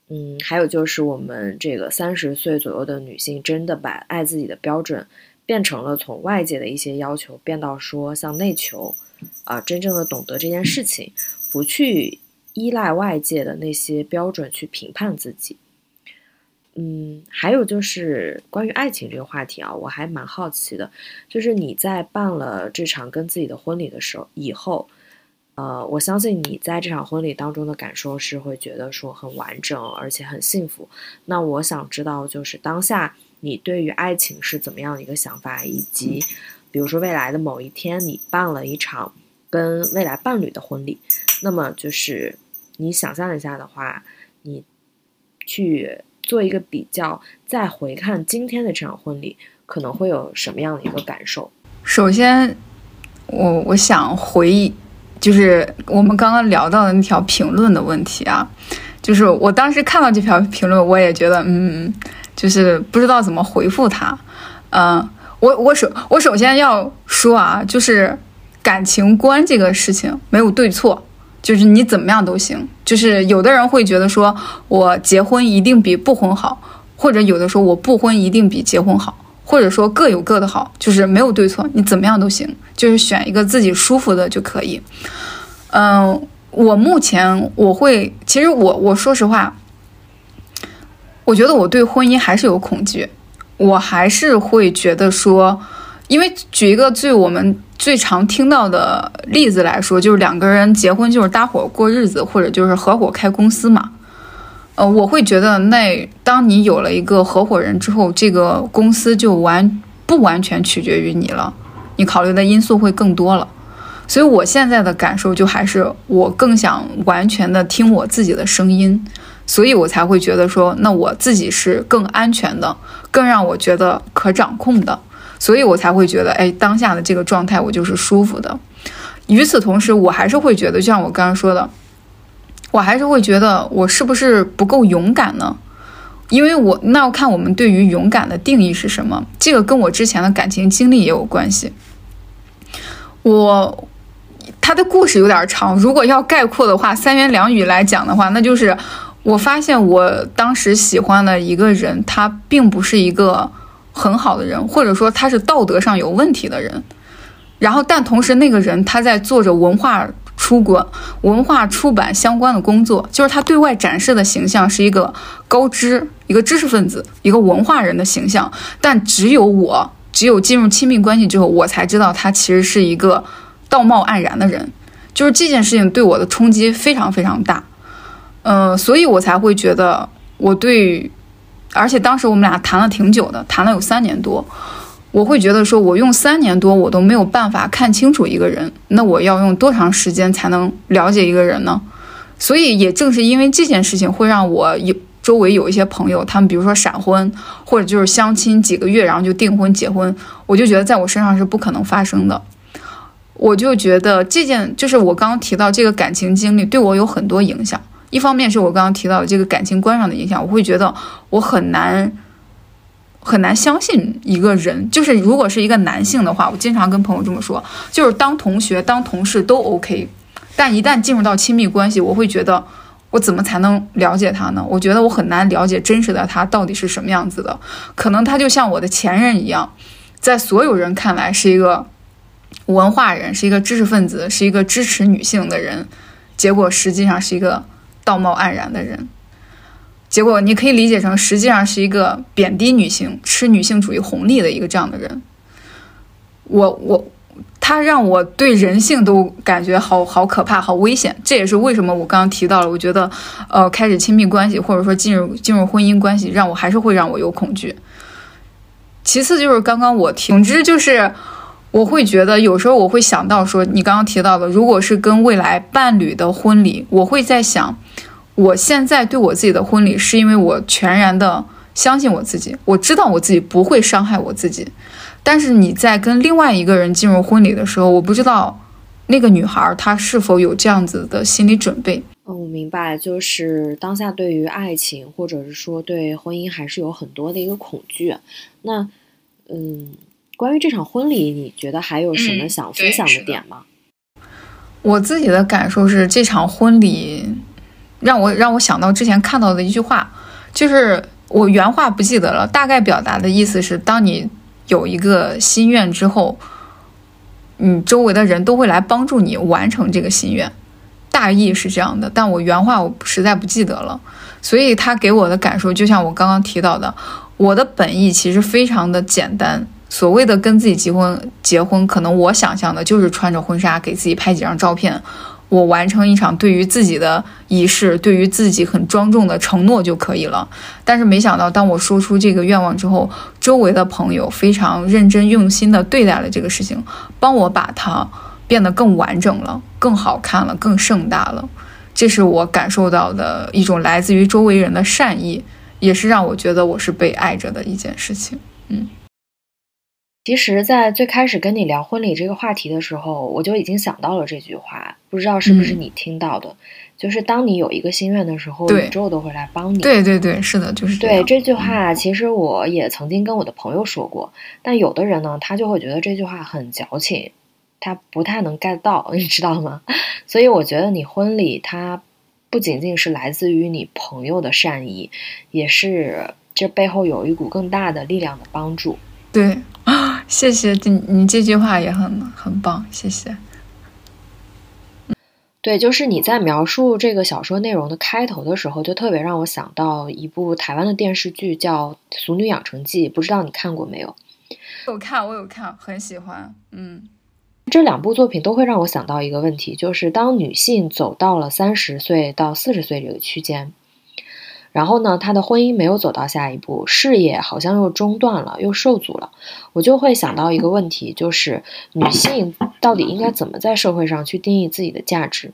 嗯，还有就是我们这个三十岁左右的女性，真的把爱自己的标准变成了从外界的一些要求变到说向内求啊，真正的懂得这件事情，不去。依赖外界的那些标准去评判自己，嗯，还有就是关于爱情这个话题啊，我还蛮好奇的，就是你在办了这场跟自己的婚礼的时候以后，呃，我相信你在这场婚礼当中的感受是会觉得说很完整，而且很幸福。那我想知道，就是当下你对于爱情是怎么样的一个想法，以及比如说未来的某一天你办了一场跟未来伴侣的婚礼，那么就是。你想象一下的话，你去做一个比较，再回看今天的这场婚礼，可能会有什么样的一个感受？首先，我我想回忆，就是我们刚刚聊到的那条评论的问题啊，就是我当时看到这条评论，我也觉得，嗯，就是不知道怎么回复他。嗯，我我首我首先要说啊，就是感情观这个事情没有对错。就是你怎么样都行，就是有的人会觉得说，我结婚一定比不婚好，或者有的说我不婚一定比结婚好，或者说各有各的好，就是没有对错，你怎么样都行，就是选一个自己舒服的就可以。嗯，我目前我会，其实我我说实话，我觉得我对婚姻还是有恐惧，我还是会觉得说，因为举一个最我们。最常听到的例子来说，就是两个人结婚就是搭伙过日子，或者就是合伙开公司嘛。呃，我会觉得，那当你有了一个合伙人之后，这个公司就完不完全取决于你了，你考虑的因素会更多了。所以我现在的感受就还是，我更想完全的听我自己的声音，所以我才会觉得说，那我自己是更安全的，更让我觉得可掌控的。所以我才会觉得，哎，当下的这个状态我就是舒服的。与此同时，我还是会觉得，就像我刚刚说的，我还是会觉得我是不是不够勇敢呢？因为我那要看我们对于勇敢的定义是什么。这个跟我之前的感情经历也有关系。我他的故事有点长，如果要概括的话，三言两语来讲的话，那就是我发现我当时喜欢的一个人，他并不是一个。很好的人，或者说他是道德上有问题的人，然后但同时那个人他在做着文化出国、文化出版相关的工作，就是他对外展示的形象是一个高知、一个知识分子、一个文化人的形象，但只有我，只有进入亲密关系之后，我才知道他其实是一个道貌岸然的人，就是这件事情对我的冲击非常非常大，嗯，所以我才会觉得我对，而且当时我们俩谈了挺久的，谈了有三年多，我会觉得说，我用三年多我都没有办法看清楚一个人，那我要用多长时间才能了解一个人呢？所以也正是因为这件事情，会让我有周围有一些朋友，他们比如说闪婚，或者就是相亲几个月然后就订婚结婚，我就觉得在我身上是不可能发生的。我就觉得这件就是我刚刚提到这个感情经历对我有很多影响。一方面是我刚刚提到的这个感情观上的影响，我会觉得我很难很难相信一个人。就是如果是一个男性的话，我经常跟朋友这么说，就是当同学、当同事都 OK，但一旦进入到亲密关系，我会觉得我怎么才能了解他呢？我觉得我很难了解真实的他到底是什么样子的。可能他就像我的前任一样，在所有人看来是一个。文化人是一个知识分子，是一个支持女性的人，结果实际上是一个道貌岸然的人。结果你可以理解成，实际上是一个贬低女性、吃女性主义红利的一个这样的人。我我，他让我对人性都感觉好好可怕、好危险。这也是为什么我刚刚提到了，我觉得，呃，开始亲密关系或者说进入进入婚姻关系，让我还是会让我有恐惧。其次就是刚刚我提，总之就是。我会觉得有时候我会想到说，你刚刚提到的，如果是跟未来伴侣的婚礼，我会在想，我现在对我自己的婚礼，是因为我全然的相信我自己，我知道我自己不会伤害我自己。但是你在跟另外一个人进入婚礼的时候，我不知道那个女孩她是否有这样子的心理准备。嗯，我明白，就是当下对于爱情或者是说对婚姻还是有很多的一个恐惧。那，嗯。关于这场婚礼，你觉得还有什么想分享的点吗？我自己的感受是，这场婚礼让我让我想到之前看到的一句话，就是我原话不记得了，大概表达的意思是：当你有一个心愿之后，你周围的人都会来帮助你完成这个心愿。大意是这样的，但我原话我实在不记得了，所以他给我的感受就像我刚刚提到的，我的本意其实非常的简单。所谓的跟自己结婚，结婚可能我想象的就是穿着婚纱给自己拍几张照片，我完成一场对于自己的仪式，对于自己很庄重的承诺就可以了。但是没想到，当我说出这个愿望之后，周围的朋友非常认真用心的对待了这个事情，帮我把它变得更完整了，更好看了，更盛大了。这是我感受到的一种来自于周围人的善意，也是让我觉得我是被爱着的一件事情。嗯。其实，在最开始跟你聊婚礼这个话题的时候，我就已经想到了这句话，不知道是不是你听到的，就是当你有一个心愿的时候，宇宙都会来帮你。对对对，是的，就是对这句话。其实我也曾经跟我的朋友说过，但有的人呢，他就会觉得这句话很矫情，他不太能 get 到，(laughs) 你知道吗？(laughs) 所以我觉得你婚礼它不仅仅是来自于你朋友的善意，也是这背后有一股更大的力量的帮助。对。啊，谢谢你，你这句话也很很棒，谢谢。对，就是你在描述这个小说内容的开头的时候，就特别让我想到一部台湾的电视剧，叫《俗女养成记》，不知道你看过没有？有看，我有看，很喜欢。嗯，这两部作品都会让我想到一个问题，就是当女性走到了三十岁到四十岁这个区间。然后呢，他的婚姻没有走到下一步，事业好像又中断了，又受阻了。我就会想到一个问题，就是女性到底应该怎么在社会上去定义自己的价值？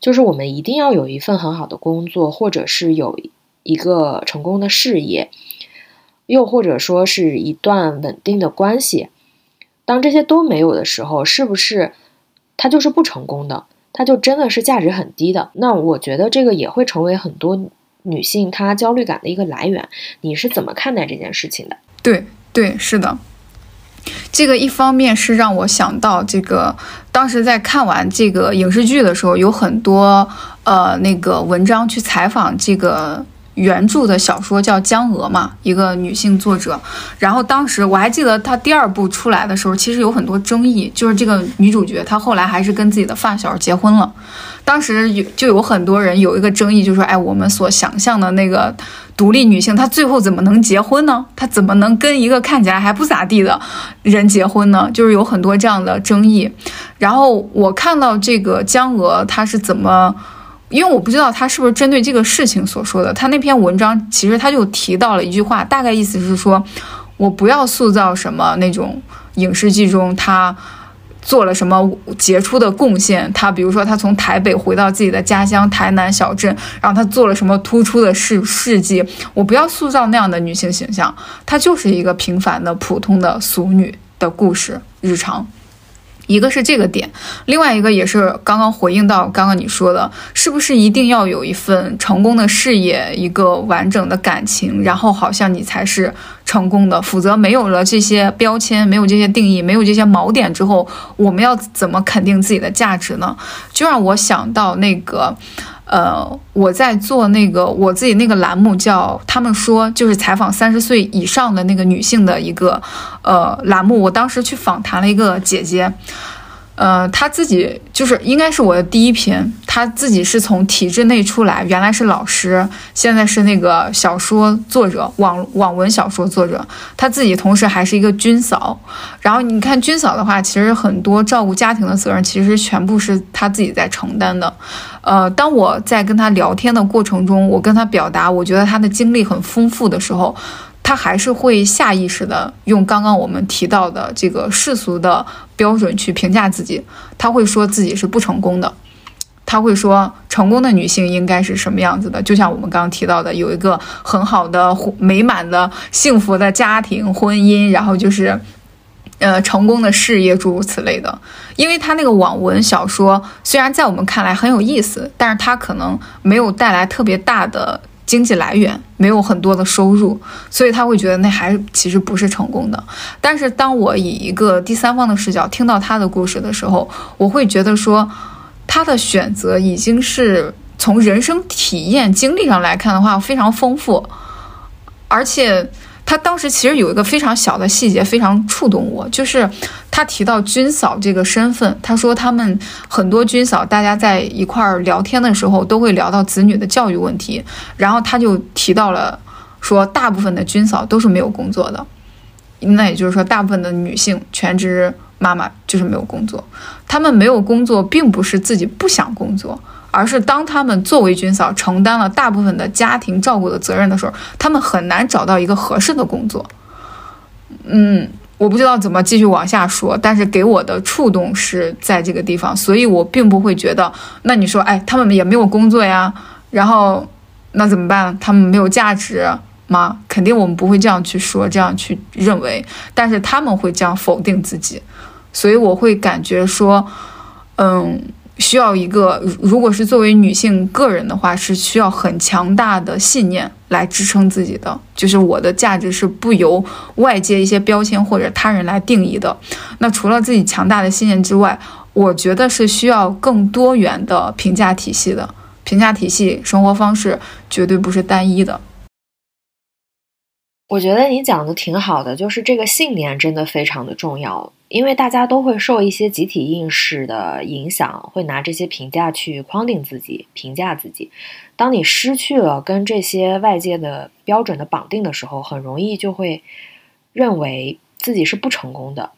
就是我们一定要有一份很好的工作，或者是有一个成功的事业，又或者说是一段稳定的关系。当这些都没有的时候，是不是他就是不成功的？他就真的是价值很低的？那我觉得这个也会成为很多。女性她焦虑感的一个来源，你是怎么看待这件事情的？对对，是的，这个一方面是让我想到这个，当时在看完这个影视剧的时候，有很多呃那个文章去采访这个原著的小说叫《江娥》嘛，一个女性作者。然后当时我还记得她第二部出来的时候，其实有很多争议，就是这个女主角她后来还是跟自己的发小结婚了。当时有就有很多人有一个争议，就是说：“哎，我们所想象的那个独立女性，她最后怎么能结婚呢？她怎么能跟一个看起来还不咋地的人结婚呢？”就是有很多这样的争议。然后我看到这个江娥，她是怎么？因为我不知道她是不是针对这个事情所说的。她那篇文章其实她就提到了一句话，大概意思是说，我不要塑造什么那种影视剧中她。做了什么杰出的贡献？他比如说，他从台北回到自己的家乡台南小镇，然后他做了什么突出的事事迹？我不要塑造那样的女性形象，她就是一个平凡的、普通的俗女的故事日常。一个是这个点，另外一个也是刚刚回应到刚刚你说的，是不是一定要有一份成功的事业，一个完整的感情，然后好像你才是成功的？否则没有了这些标签，没有这些定义，没有这些锚点之后，我们要怎么肯定自己的价值呢？就让我想到那个。呃，我在做那个我自己那个栏目叫他们说，就是采访三十岁以上的那个女性的一个呃栏目。我当时去访谈了一个姐姐。呃，他自己就是应该是我的第一篇。他自己是从体制内出来，原来是老师，现在是那个小说作者，网网文小说作者。他自己同时还是一个军嫂。然后你看军嫂的话，其实很多照顾家庭的责任，其实全部是他自己在承担的。呃，当我在跟他聊天的过程中，我跟他表达，我觉得他的经历很丰富的时候。他还是会下意识的用刚刚我们提到的这个世俗的标准去评价自己。他会说自己是不成功的，他会说成功的女性应该是什么样子的？就像我们刚刚提到的，有一个很好的、美满的、幸福的家庭婚姻，然后就是，呃，成功的事业，诸如此类的。因为他那个网文小说虽然在我们看来很有意思，但是他可能没有带来特别大的。经济来源没有很多的收入，所以他会觉得那还其实不是成功的。但是当我以一个第三方的视角听到他的故事的时候，我会觉得说，他的选择已经是从人生体验经历上来看的话非常丰富，而且。他当时其实有一个非常小的细节，非常触动我，就是他提到军嫂这个身份。他说他们很多军嫂，大家在一块儿聊天的时候，都会聊到子女的教育问题。然后他就提到了，说大部分的军嫂都是没有工作的，那也就是说，大部分的女性全职妈妈就是没有工作。他们没有工作，并不是自己不想工作。而是当他们作为军嫂承担了大部分的家庭照顾的责任的时候，他们很难找到一个合适的工作。嗯，我不知道怎么继续往下说，但是给我的触动是在这个地方，所以我并不会觉得，那你说，哎，他们也没有工作呀，然后那怎么办？他们没有价值吗？肯定我们不会这样去说，这样去认为，但是他们会这样否定自己，所以我会感觉说，嗯。需要一个，如果是作为女性个人的话，是需要很强大的信念来支撑自己的。就是我的价值是不由外界一些标签或者他人来定义的。那除了自己强大的信念之外，我觉得是需要更多元的评价体系的。评价体系、生活方式绝对不是单一的。我觉得你讲的挺好的，就是这个信念真的非常的重要。因为大家都会受一些集体意识的影响，会拿这些评价去框定自己、评价自己。当你失去了跟这些外界的标准的绑定的时候，很容易就会认为自己是不成功的。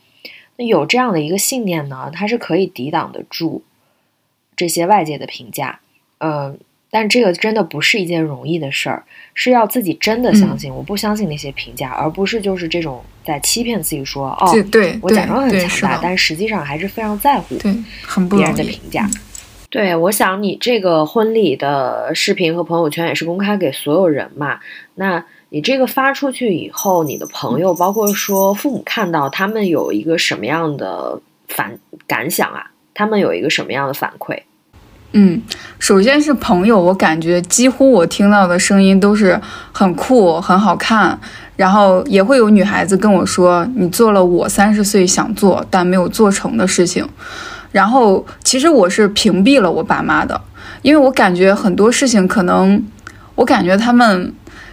那有这样的一个信念呢，它是可以抵挡得住这些外界的评价。嗯。但这个真的不是一件容易的事儿，是要自己真的相信，我不相信那些评价，而不是就是这种在欺骗自己说，哦，对，我假装很强大，但实际上还是非常在乎别人的评价。对，我想你这个婚礼的视频和朋友圈也是公开给所有人嘛，那你这个发出去以后，你的朋友包括说父母看到，他们有一个什么样的反感想啊？他们有一个什么样的反馈？嗯，首先是朋友，我感觉几乎我听到的声音都是很酷、很好看，然后也会有女孩子跟我说：“你做了我三十岁想做但没有做成的事情。”然后其实我是屏蔽了我爸妈的，因为我感觉很多事情可能我感觉他们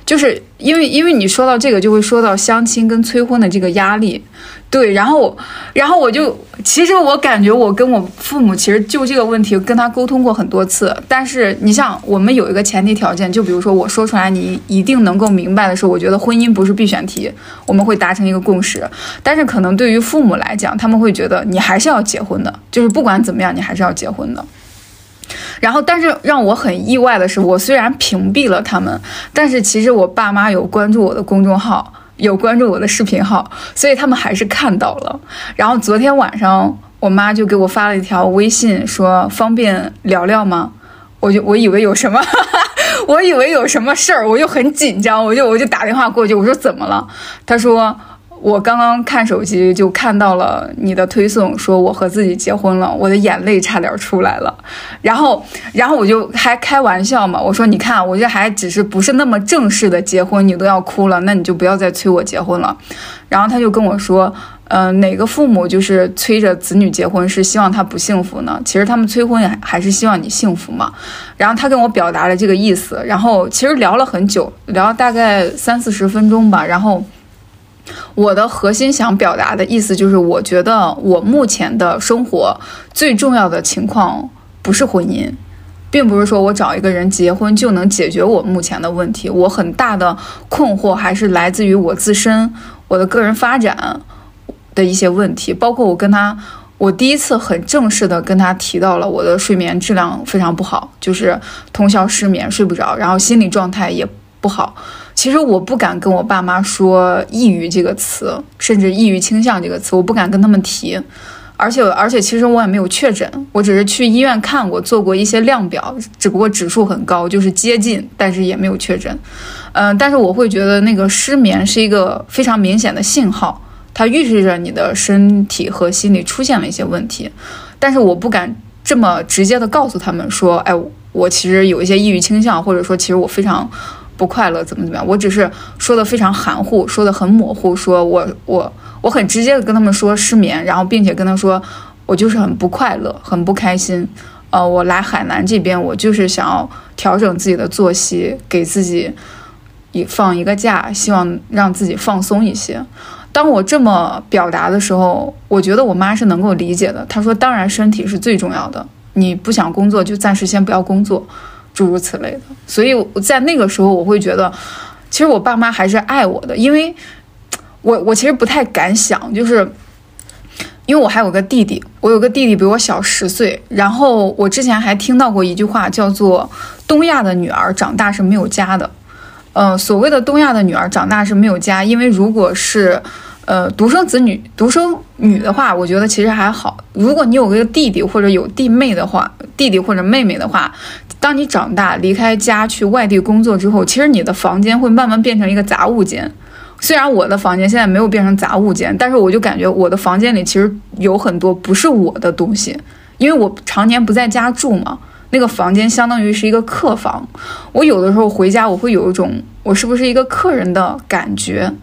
就是因为因为你说到这个，就会说到相亲跟催婚的这个压力。对，然后，然后我就，其实我感觉我跟我父母其实就这个问题跟他沟通过很多次，但是你像我们有一个前提条件，就比如说我说出来你一定能够明白的是，我觉得婚姻不是必选题，我们会达成一个共识。但是可能对于父母来讲，他们会觉得你还是要结婚的，就是不管怎么样，你还是要结婚的。然后，但是让我很意外的是，我虽然屏蔽了他们，但是其实我爸妈有关注我的公众号。有关注我的视频号，所以他们还是看到了。然后昨天晚上，我妈就给我发了一条微信，说方便聊聊吗？我就我以为有什么，(laughs) 我以为有什么事儿，我就很紧张，我就我就打电话过去，我说怎么了？她说。我刚刚看手机就看到了你的推送，说我和自己结婚了，我的眼泪差点出来了。然后，然后我就还开玩笑嘛，我说你看，我这还只是不是那么正式的结婚，你都要哭了，那你就不要再催我结婚了。然后他就跟我说，嗯，哪个父母就是催着子女结婚是希望他不幸福呢？其实他们催婚也还是希望你幸福嘛。然后他跟我表达了这个意思，然后其实聊了很久，聊了大概三四十分钟吧，然后。我的核心想表达的意思就是，我觉得我目前的生活最重要的情况不是婚姻，并不是说我找一个人结婚就能解决我目前的问题。我很大的困惑还是来自于我自身，我的个人发展的一些问题，包括我跟他，我第一次很正式的跟他提到了我的睡眠质量非常不好，就是通宵失眠睡不着，然后心理状态也不好。其实我不敢跟我爸妈说抑郁这个词，甚至抑郁倾向这个词，我不敢跟他们提。而且，而且，其实我也没有确诊，我只是去医院看过，做过一些量表，只不过指数很高，就是接近，但是也没有确诊。嗯，但是我会觉得那个失眠是一个非常明显的信号，它预示着你的身体和心理出现了一些问题。但是我不敢这么直接的告诉他们说，哎，我其实有一些抑郁倾向，或者说其实我非常。不快乐怎么怎么样？我只是说的非常含糊，说的很模糊，说我我我很直接的跟他们说失眠，然后并且跟他说我就是很不快乐，很不开心。呃，我来海南这边，我就是想要调整自己的作息，给自己一放一个假，希望让自己放松一些。当我这么表达的时候，我觉得我妈是能够理解的。她说：“当然，身体是最重要的，你不想工作就暂时先不要工作。”诸如此类的，所以我在那个时候，我会觉得，其实我爸妈还是爱我的，因为，我我其实不太敢想，就是因为我还有个弟弟，我有个弟弟比我小十岁，然后我之前还听到过一句话，叫做“东亚的女儿长大是没有家的”，呃，所谓的东亚的女儿长大是没有家，因为如果是。呃，独生子女、独生女的话，我觉得其实还好。如果你有个弟弟或者有弟妹的话，弟弟或者妹妹的话，当你长大离开家去外地工作之后，其实你的房间会慢慢变成一个杂物间。虽然我的房间现在没有变成杂物间，但是我就感觉我的房间里其实有很多不是我的东西，因为我常年不在家住嘛。那个房间相当于是一个客房，我有的时候回家，我会有一种我是不是一个客人的感觉。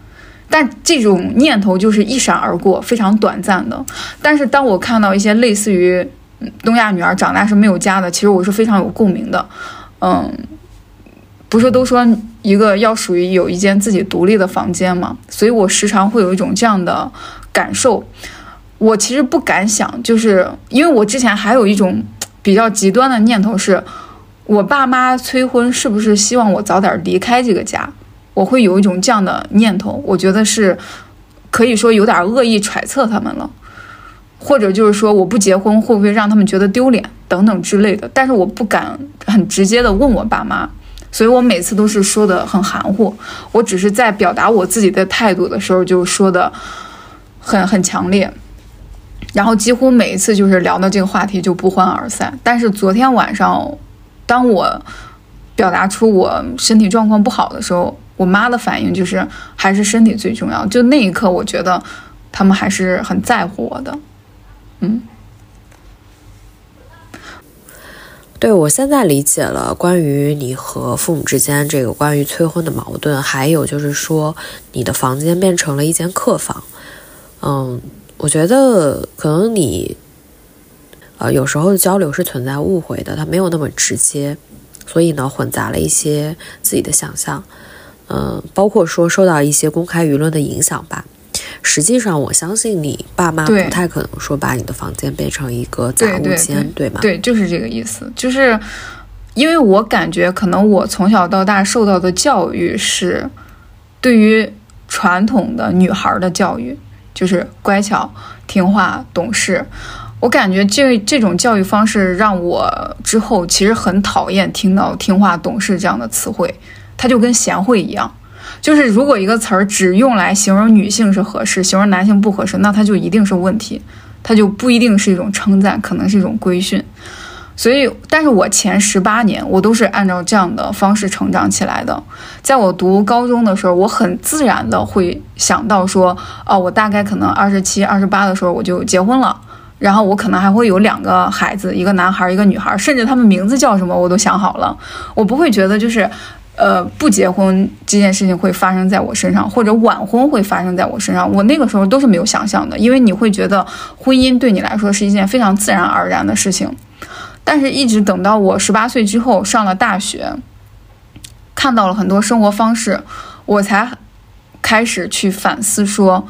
但这种念头就是一闪而过，非常短暂的。但是当我看到一些类似于东亚女儿长大是没有家的，其实我是非常有共鸣的。嗯，不是都说一个要属于有一间自己独立的房间吗？所以我时常会有一种这样的感受。我其实不敢想，就是因为我之前还有一种比较极端的念头，是我爸妈催婚是不是希望我早点离开这个家？我会有一种这样的念头，我觉得是可以说有点恶意揣测他们了，或者就是说我不结婚会不会让他们觉得丢脸等等之类的。但是我不敢很直接的问我爸妈，所以我每次都是说的很含糊。我只是在表达我自己的态度的时候就说的很很强烈，然后几乎每一次就是聊到这个话题就不欢而散。但是昨天晚上，当我表达出我身体状况不好的时候，我妈的反应就是还是身体最重要。就那一刻，我觉得他们还是很在乎我的。嗯，对我现在理解了关于你和父母之间这个关于催婚的矛盾，还有就是说你的房间变成了一间客房。嗯，我觉得可能你呃有时候的交流是存在误会的，它没有那么直接。所以呢，混杂了一些自己的想象，嗯，包括说受到一些公开舆论的影响吧。实际上，我相信你爸妈不太可能说把你的房间变成一个杂物间，对吗？对，就是这个意思。就是因为我感觉，可能我从小到大受到的教育是对于传统的女孩的教育，就是乖巧、听话、懂事。我感觉这这种教育方式让我之后其实很讨厌听到“听话”“懂事”这样的词汇，它就跟贤惠一样。就是如果一个词儿只用来形容女性是合适，形容男性不合适，那它就一定是问题，它就不一定是一种称赞，可能是一种规训。所以，但是我前十八年我都是按照这样的方式成长起来的。在我读高中的时候，我很自然的会想到说，哦，我大概可能二十七、二十八的时候我就结婚了，然后我可能还会有两个孩子，一个男孩，一个女孩，甚至他们名字叫什么我都想好了。我不会觉得就是。呃，不结婚这件事情会发生在我身上，或者晚婚会发生在我身上，我那个时候都是没有想象的，因为你会觉得婚姻对你来说是一件非常自然而然的事情。但是，一直等到我十八岁之后上了大学，看到了很多生活方式，我才开始去反思：说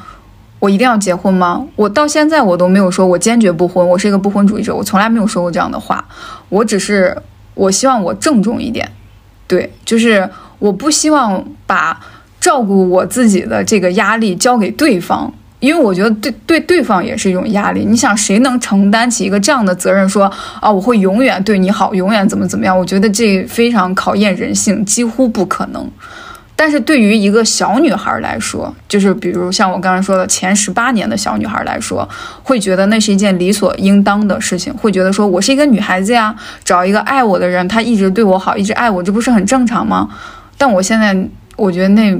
我一定要结婚吗？我到现在我都没有说我坚决不婚，我是一个不婚主义者，我从来没有说过这样的话。我只是我希望我郑重一点。对，就是我不希望把照顾我自己的这个压力交给对方，因为我觉得对对对方也是一种压力。你想，谁能承担起一个这样的责任？说啊，我会永远对你好，永远怎么怎么样？我觉得这非常考验人性，几乎不可能。但是对于一个小女孩来说，就是比如像我刚才说的前十八年的小女孩来说，会觉得那是一件理所应当的事情，会觉得说我是一个女孩子呀，找一个爱我的人，他一直对我好，一直爱我，这不是很正常吗？但我现在我觉得那，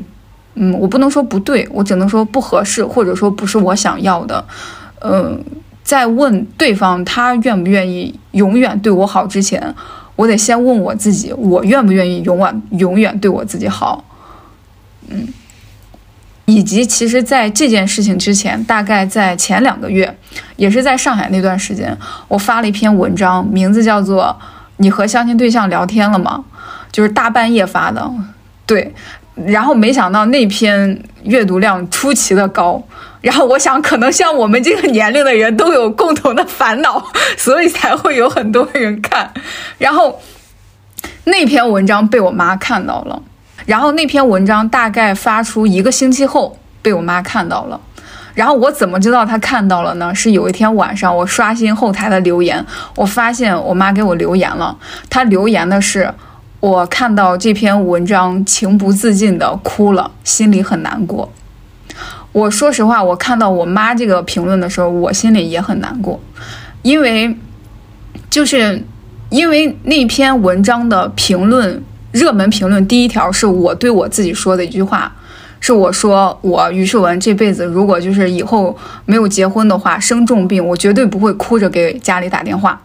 嗯，我不能说不对，我只能说不合适，或者说不是我想要的。嗯，在问对方他愿不愿意永远对我好之前，我得先问我自己，我愿不愿意永远永远对我自己好。嗯，以及其实，在这件事情之前，大概在前两个月，也是在上海那段时间，我发了一篇文章，名字叫做《你和相亲对象聊天了吗》，就是大半夜发的，对。然后没想到那篇阅读量出奇的高，然后我想，可能像我们这个年龄的人都有共同的烦恼，(laughs) 所以才会有很多人看。然后那篇文章被我妈看到了。然后那篇文章大概发出一个星期后被我妈看到了，然后我怎么知道她看到了呢？是有一天晚上我刷新后台的留言，我发现我妈给我留言了。她留言的是我看到这篇文章情不自禁的哭了，心里很难过。我说实话，我看到我妈这个评论的时候，我心里也很难过，因为就是因为那篇文章的评论。热门评论第一条是我对我自己说的一句话，是我说我于世文这辈子如果就是以后没有结婚的话，生重病，我绝对不会哭着给家里打电话。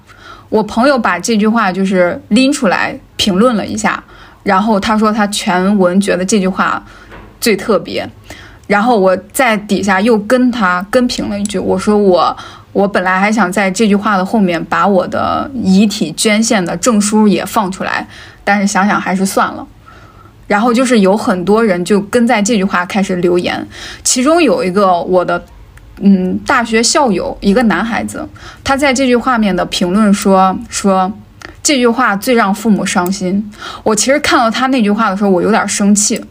我朋友把这句话就是拎出来评论了一下，然后他说他全文觉得这句话最特别，然后我在底下又跟他跟评了一句，我说我我本来还想在这句话的后面把我的遗体捐献的证书也放出来。但是想想还是算了，然后就是有很多人就跟在这句话开始留言，其中有一个我的，嗯，大学校友，一个男孩子，他在这句话面的评论说说这句话最让父母伤心。我其实看到他那句话的时候，我有点生气，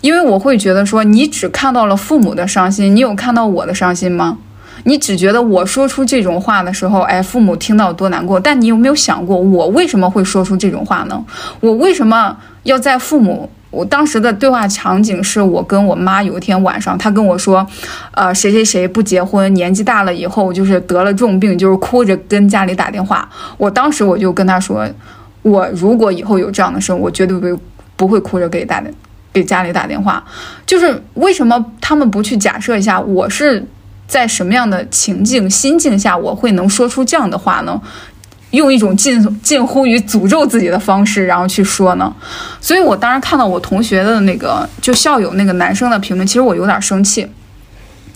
因为我会觉得说你只看到了父母的伤心，你有看到我的伤心吗？你只觉得我说出这种话的时候，哎，父母听到多难过。但你有没有想过，我为什么会说出这种话呢？我为什么要在父母？我当时的对话场景是我跟我妈有一天晚上，她跟我说，呃，谁谁谁不结婚，年纪大了以后就是得了重病，就是哭着跟家里打电话。我当时我就跟她说，我如果以后有这样的事，我绝对不不会哭着给打给家里打电话。就是为什么他们不去假设一下，我是？在什么样的情境、心境下，我会能说出这样的话呢？用一种近近乎于诅咒自己的方式，然后去说呢？所以我当时看到我同学的那个就校友那个男生的评论，其实我有点生气。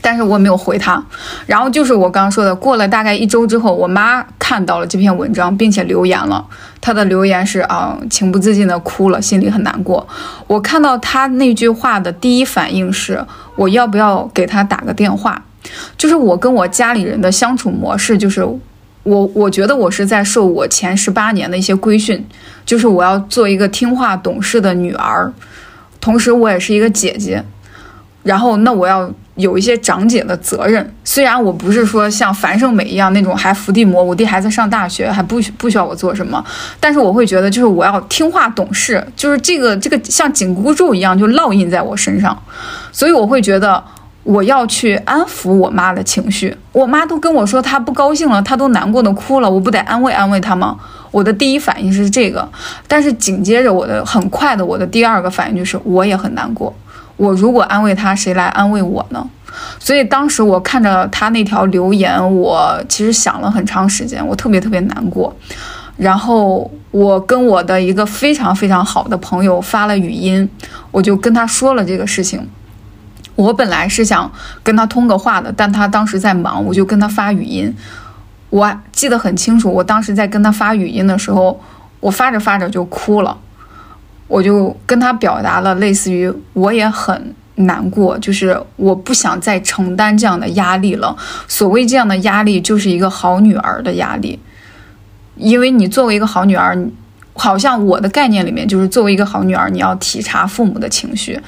但是我也没有回他。然后就是我刚刚说的，过了大概一周之后，我妈看到了这篇文章，并且留言了。她的留言是啊，情不自禁的哭了，心里很难过。我看到她那句话的第一反应是，我要不要给她打个电话？就是我跟我家里人的相处模式，就是我我觉得我是在受我前十八年的一些规训，就是我要做一个听话懂事的女儿，同时我也是一个姐姐。然后，那我要有一些长姐的责任。虽然我不是说像樊胜美一样那种还伏地魔，我弟还在上大学，还不需不需要我做什么，但是我会觉得，就是我要听话懂事，就是这个这个像紧箍咒一样就烙印在我身上。所以我会觉得，我要去安抚我妈的情绪。我妈都跟我说她不高兴了，她都难过的哭了，我不得安慰安慰她吗？我的第一反应是这个，但是紧接着我的很快的，我的第二个反应就是我也很难过。我如果安慰她，谁来安慰我呢？所以当时我看着他那条留言，我其实想了很长时间，我特别特别难过。然后我跟我的一个非常非常好的朋友发了语音，我就跟他说了这个事情。我本来是想跟他通个话的，但他当时在忙，我就跟他发语音。我记得很清楚，我当时在跟他发语音的时候，我发着发着就哭了。我就跟他表达了类似于我也很难过，就是我不想再承担这样的压力了。所谓这样的压力，就是一个好女儿的压力，因为你作为一个好女儿，好像我的概念里面就是作为一个好女儿，你要体察父母的情绪，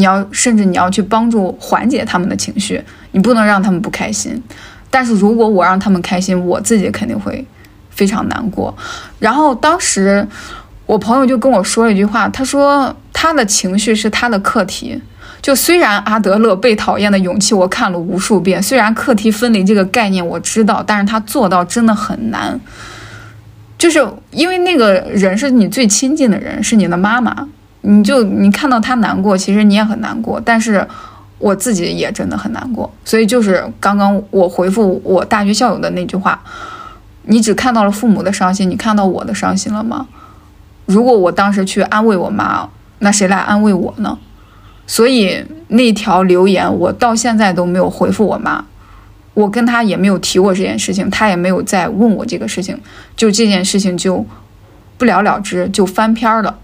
你要甚至你要去帮助缓解他们的情绪，你不能让他们不开心。但是如果我让他们开心，我自己肯定会非常难过。然后当时。我朋友就跟我说了一句话，他说他的情绪是他的课题。就虽然阿德勒被讨厌的勇气我看了无数遍，虽然课题分离这个概念我知道，但是他做到真的很难。就是因为那个人是你最亲近的人，是你的妈妈，你就你看到他难过，其实你也很难过。但是我自己也真的很难过，所以就是刚刚我回复我大学校友的那句话：你只看到了父母的伤心，你看到我的伤心了吗？如果我当时去安慰我妈，那谁来安慰我呢？所以那条留言我到现在都没有回复我妈，我跟她也没有提过这件事情，她也没有再问我这个事情，就这件事情就不了了之，就翻篇了。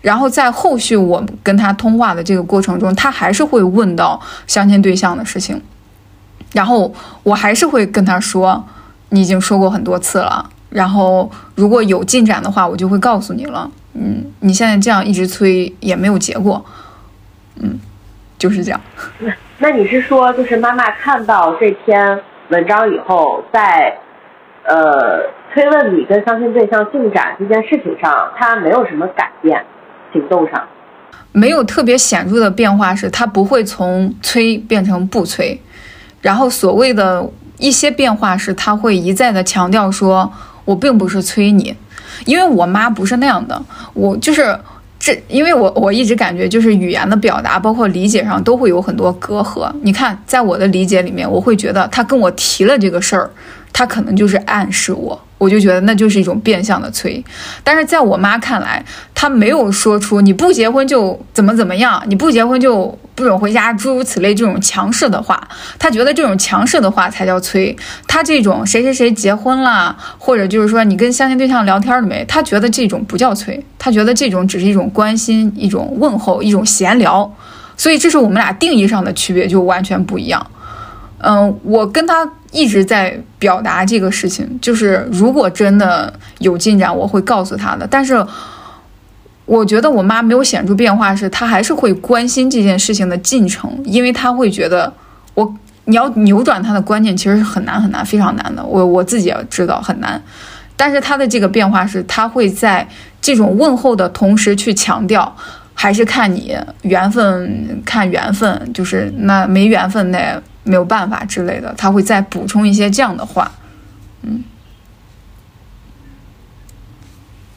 然后在后续我跟他通话的这个过程中，他还是会问到相亲对象的事情，然后我还是会跟他说，你已经说过很多次了。然后如果有进展的话，我就会告诉你了。嗯，你现在这样一直催也没有结果。嗯，就是这样。那那你是说，就是妈妈看到这篇文章以后，在呃催问你跟相亲对象进展这件事情上，她没有什么改变，行动上没有特别显著的变化，是他不会从催变成不催。然后所谓的一些变化是，他会一再的强调说。我并不是催你，因为我妈不是那样的。我就是这，因为我我一直感觉就是语言的表达，包括理解上都会有很多隔阂。你看，在我的理解里面，我会觉得他跟我提了这个事儿，他可能就是暗示我。我就觉得那就是一种变相的催，但是在我妈看来，她没有说出你不结婚就怎么怎么样，你不结婚就不准回家，诸如此类这种强势的话，她觉得这种强势的话才叫催。她这种谁谁谁结婚了，或者就是说你跟相亲对象聊天了没，她觉得这种不叫催，她觉得这种只是一种关心、一种问候、一种闲聊。所以这是我们俩定义上的区别，就完全不一样。嗯，我跟她一直在表达这个事情，就是如果真的有进展，我会告诉他的。但是，我觉得我妈没有显著变化，是她还是会关心这件事情的进程，因为她会觉得我你要扭转她的观念，其实是很难很难，非常难的。我我自己也知道很难，但是她的这个变化是，她会在这种问候的同时去强调，还是看你缘分，看缘分，就是那没缘分那。没有办法之类的，他会再补充一些这样的话，嗯，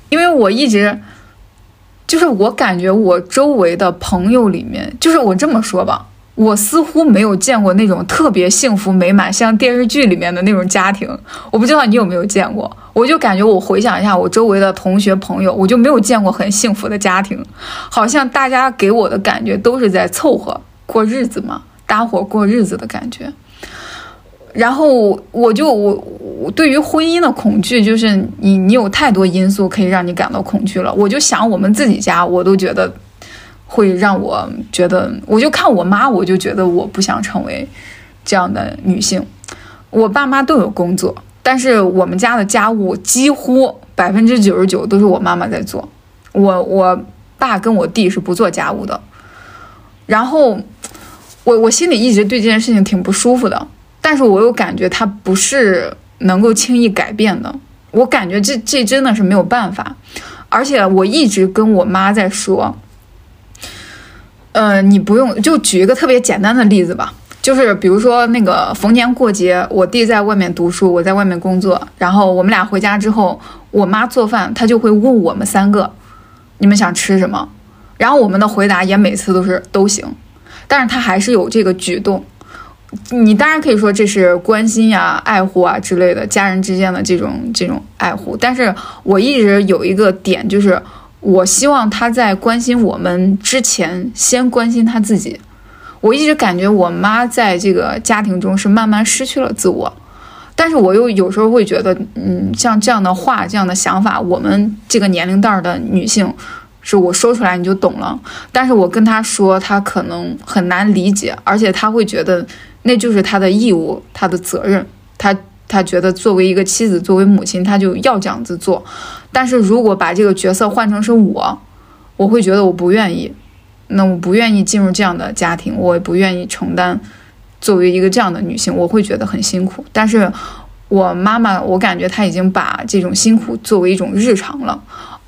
因为我一直就是我感觉我周围的朋友里面，就是我这么说吧，我似乎没有见过那种特别幸福美满，像电视剧里面的那种家庭。我不知道你有没有见过，我就感觉我回想一下我周围的同学朋友，我就没有见过很幸福的家庭，好像大家给我的感觉都是在凑合过日子嘛。搭伙过日子的感觉。然后我就我我对于婚姻的恐惧，就是你你有太多因素可以让你感到恐惧了。我就想我们自己家，我都觉得会让我觉得，我就看我妈，我就觉得我不想成为这样的女性。我爸妈都有工作，但是我们家的家务几乎百分之九十九都是我妈妈在做。我我爸跟我弟是不做家务的。然后我我心里一直对这件事情挺不舒服的。但是我又感觉他不是能够轻易改变的，我感觉这这真的是没有办法，而且我一直跟我妈在说，呃，你不用就举一个特别简单的例子吧，就是比如说那个逢年过节，我弟在外面读书，我在外面工作，然后我们俩回家之后，我妈做饭，她就会问我们三个，你们想吃什么？然后我们的回答也每次都是都行，但是他还是有这个举动。你当然可以说这是关心呀、爱护啊之类的，家人之间的这种这种爱护。但是我一直有一个点，就是我希望他在关心我们之前，先关心他自己。我一直感觉我妈在这个家庭中是慢慢失去了自我，但是我又有时候会觉得，嗯，像这样的话、这样的想法，我们这个年龄段的女性，是我说出来你就懂了。但是我跟她说，她可能很难理解，而且她会觉得。那就是他的义务，他的责任，他他觉得作为一个妻子，作为母亲，他就要这样子做。但是如果把这个角色换成是我，我会觉得我不愿意，那我不愿意进入这样的家庭，我也不愿意承担作为一个这样的女性，我会觉得很辛苦。但是我妈妈，我感觉她已经把这种辛苦作为一种日常了。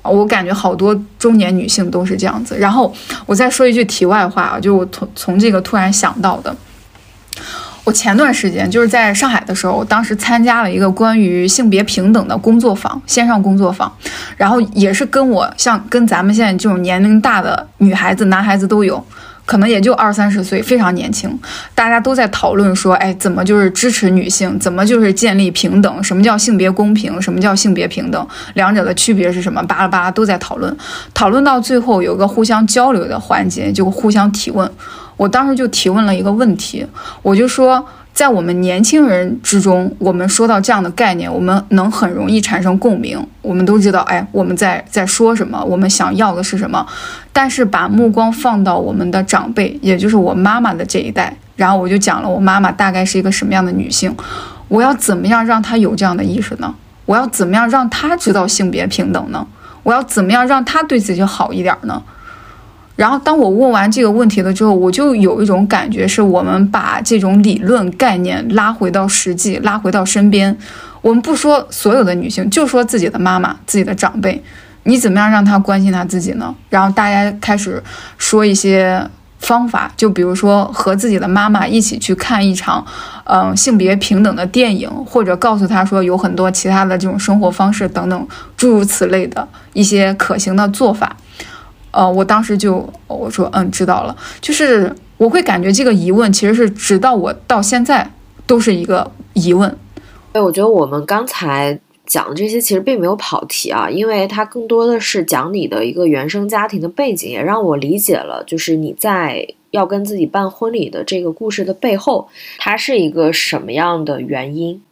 我感觉好多中年女性都是这样子。然后我再说一句题外话啊，就我从从这个突然想到的。我前段时间就是在上海的时候，我当时参加了一个关于性别平等的工作坊，线上工作坊，然后也是跟我像跟咱们现在这种年龄大的女孩子、男孩子都有，可能也就二三十岁，非常年轻，大家都在讨论说，哎，怎么就是支持女性，怎么就是建立平等，什么叫性别公平，什么叫性别平等，两者的区别是什么？巴拉巴拉都在讨论，讨论到最后有个互相交流的环节，就互相提问。我当时就提问了一个问题，我就说，在我们年轻人之中，我们说到这样的概念，我们能很容易产生共鸣。我们都知道，哎，我们在在说什么，我们想要的是什么。但是把目光放到我们的长辈，也就是我妈妈的这一代，然后我就讲了我妈妈大概是一个什么样的女性，我要怎么样让她有这样的意识呢？我要怎么样让她知道性别平等呢？我要怎么样让她对自己好一点呢？然后，当我问完这个问题了之后，我就有一种感觉，是我们把这种理论概念拉回到实际，拉回到身边。我们不说所有的女性，就说自己的妈妈、自己的长辈，你怎么样让她关心她自己呢？然后大家开始说一些方法，就比如说和自己的妈妈一起去看一场，嗯，性别平等的电影，或者告诉她说有很多其他的这种生活方式等等诸如此类的一些可行的做法。呃，我当时就我说嗯知道了，就是我会感觉这个疑问其实是直到我到现在都是一个疑问。哎，我觉得我们刚才讲的这些其实并没有跑题啊，因为它更多的是讲你的一个原生家庭的背景，也让我理解了，就是你在要跟自己办婚礼的这个故事的背后，它是一个什么样的原因。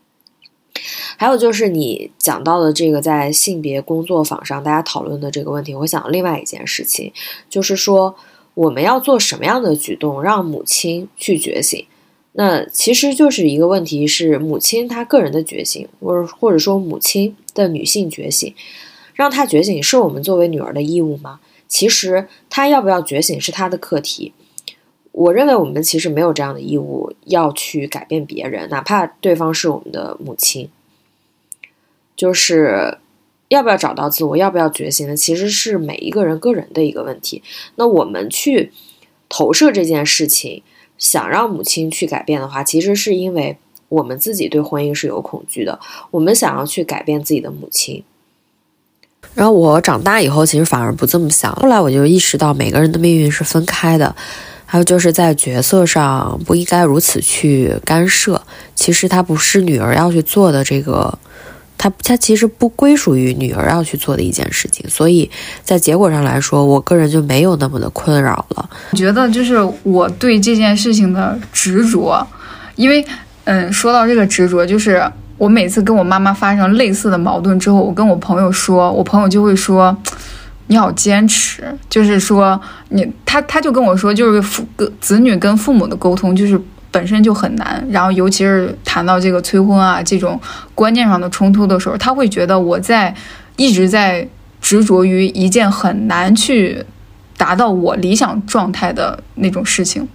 还有就是你讲到的这个在性别工作坊上大家讨论的这个问题，我想另外一件事情，就是说我们要做什么样的举动让母亲去觉醒？那其实就是一个问题是母亲她个人的觉醒，或者或者说母亲的女性觉醒，让她觉醒是我们作为女儿的义务吗？其实她要不要觉醒是她的课题。我认为我们其实没有这样的义务要去改变别人，哪怕对方是我们的母亲。就是要不要找到自我，要不要觉醒呢？其实是每一个人个人的一个问题。那我们去投射这件事情，想让母亲去改变的话，其实是因为我们自己对婚姻是有恐惧的，我们想要去改变自己的母亲。然后我长大以后，其实反而不这么想。后来我就意识到，每个人的命运是分开的，还有就是在角色上不应该如此去干涉。其实它不是女儿要去做的这个。它它其实不归属于女儿要去做的一件事情，所以在结果上来说，我个人就没有那么的困扰了。我觉得就是我对这件事情的执着，因为嗯，说到这个执着，就是我每次跟我妈妈发生类似的矛盾之后，我跟我朋友说，我朋友就会说。你好坚持，就是说你他他就跟我说，就是父跟子女跟父母的沟通就是本身就很难，然后尤其是谈到这个催婚啊这种观念上的冲突的时候，他会觉得我在一直在执着于一件很难去达到我理想状态的那种事情。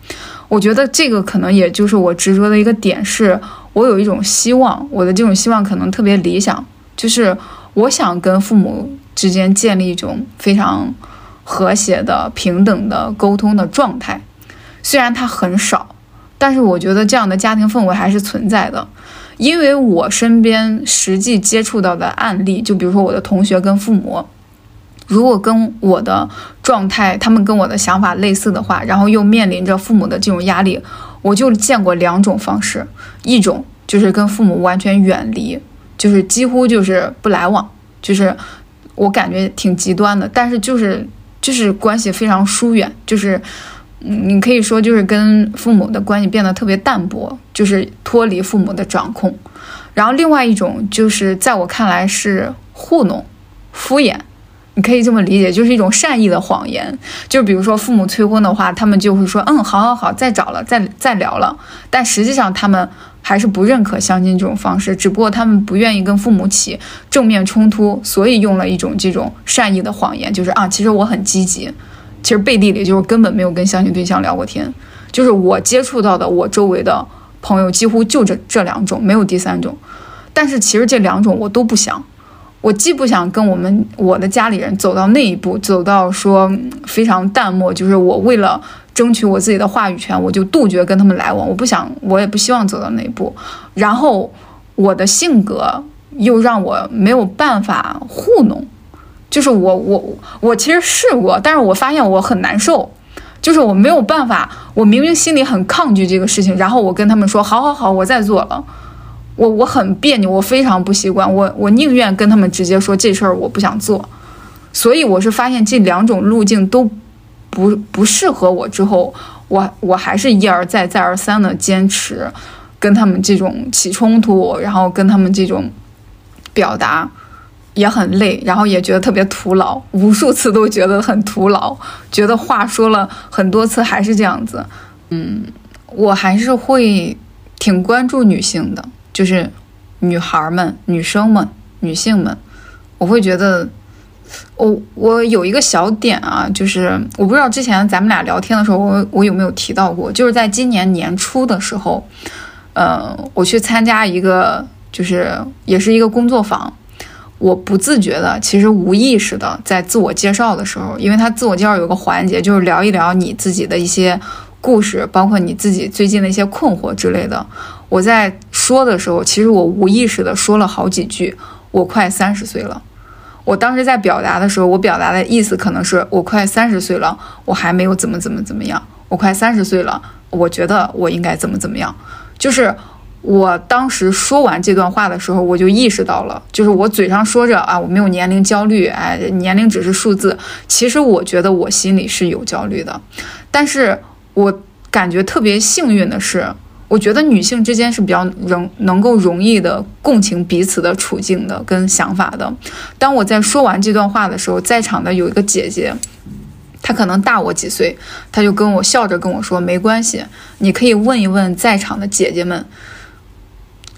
我觉得这个可能也就是我执着的一个点，是我有一种希望，我的这种希望可能特别理想，就是我想跟父母。之间建立一种非常和谐的、平等的沟通的状态，虽然它很少，但是我觉得这样的家庭氛围还是存在的。因为我身边实际接触到的案例，就比如说我的同学跟父母，如果跟我的状态、他们跟我的想法类似的话，然后又面临着父母的这种压力，我就见过两种方式：一种就是跟父母完全远离，就是几乎就是不来往，就是。我感觉挺极端的，但是就是就是关系非常疏远，就是你可以说就是跟父母的关系变得特别淡薄，就是脱离父母的掌控。然后另外一种就是在我看来是糊弄、敷衍，你可以这么理解，就是一种善意的谎言。就比如说父母催婚的话，他们就会说嗯，好好好，再找了，再再聊了，但实际上他们。还是不认可相亲这种方式，只不过他们不愿意跟父母起正面冲突，所以用了一种这种善意的谎言，就是啊，其实我很积极，其实背地里就是根本没有跟相亲对象聊过天。就是我接触到的，我周围的朋友几乎就这这两种，没有第三种。但是其实这两种我都不想，我既不想跟我们我的家里人走到那一步，走到说非常淡漠，就是我为了。争取我自己的话语权，我就杜绝跟他们来往。我不想，我也不希望走到那一步。然后，我的性格又让我没有办法糊弄。就是我，我，我其实试过，但是我发现我很难受。就是我没有办法，我明明心里很抗拒这个事情，然后我跟他们说：“好好好，我再做了。”我我很别扭，我非常不习惯。我我宁愿跟他们直接说这事儿我不想做。所以我是发现这两种路径都。不不适合我之后，我我还是一而再再而三的坚持，跟他们这种起冲突，然后跟他们这种表达也很累，然后也觉得特别徒劳，无数次都觉得很徒劳，觉得话说了很多次还是这样子。嗯，我还是会挺关注女性的，就是女孩们、女生们、女性们，我会觉得。我我有一个小点啊，就是我不知道之前咱们俩聊天的时候，我我有没有提到过，就是在今年年初的时候，呃，我去参加一个，就是也是一个工作坊，我不自觉的，其实无意识的在自我介绍的时候，因为他自我介绍有个环节，就是聊一聊你自己的一些故事，包括你自己最近的一些困惑之类的。我在说的时候，其实我无意识的说了好几句，我快三十岁了。我当时在表达的时候，我表达的意思可能是我快三十岁了，我还没有怎么怎么怎么样。我快三十岁了，我觉得我应该怎么怎么样。就是我当时说完这段话的时候，我就意识到了，就是我嘴上说着啊，我没有年龄焦虑，哎，年龄只是数字。其实我觉得我心里是有焦虑的，但是我感觉特别幸运的是。我觉得女性之间是比较容能够容易的共情彼此的处境的跟想法的。当我在说完这段话的时候，在场的有一个姐姐，她可能大我几岁，她就跟我笑着跟我说：“没关系，你可以问一问在场的姐姐们。”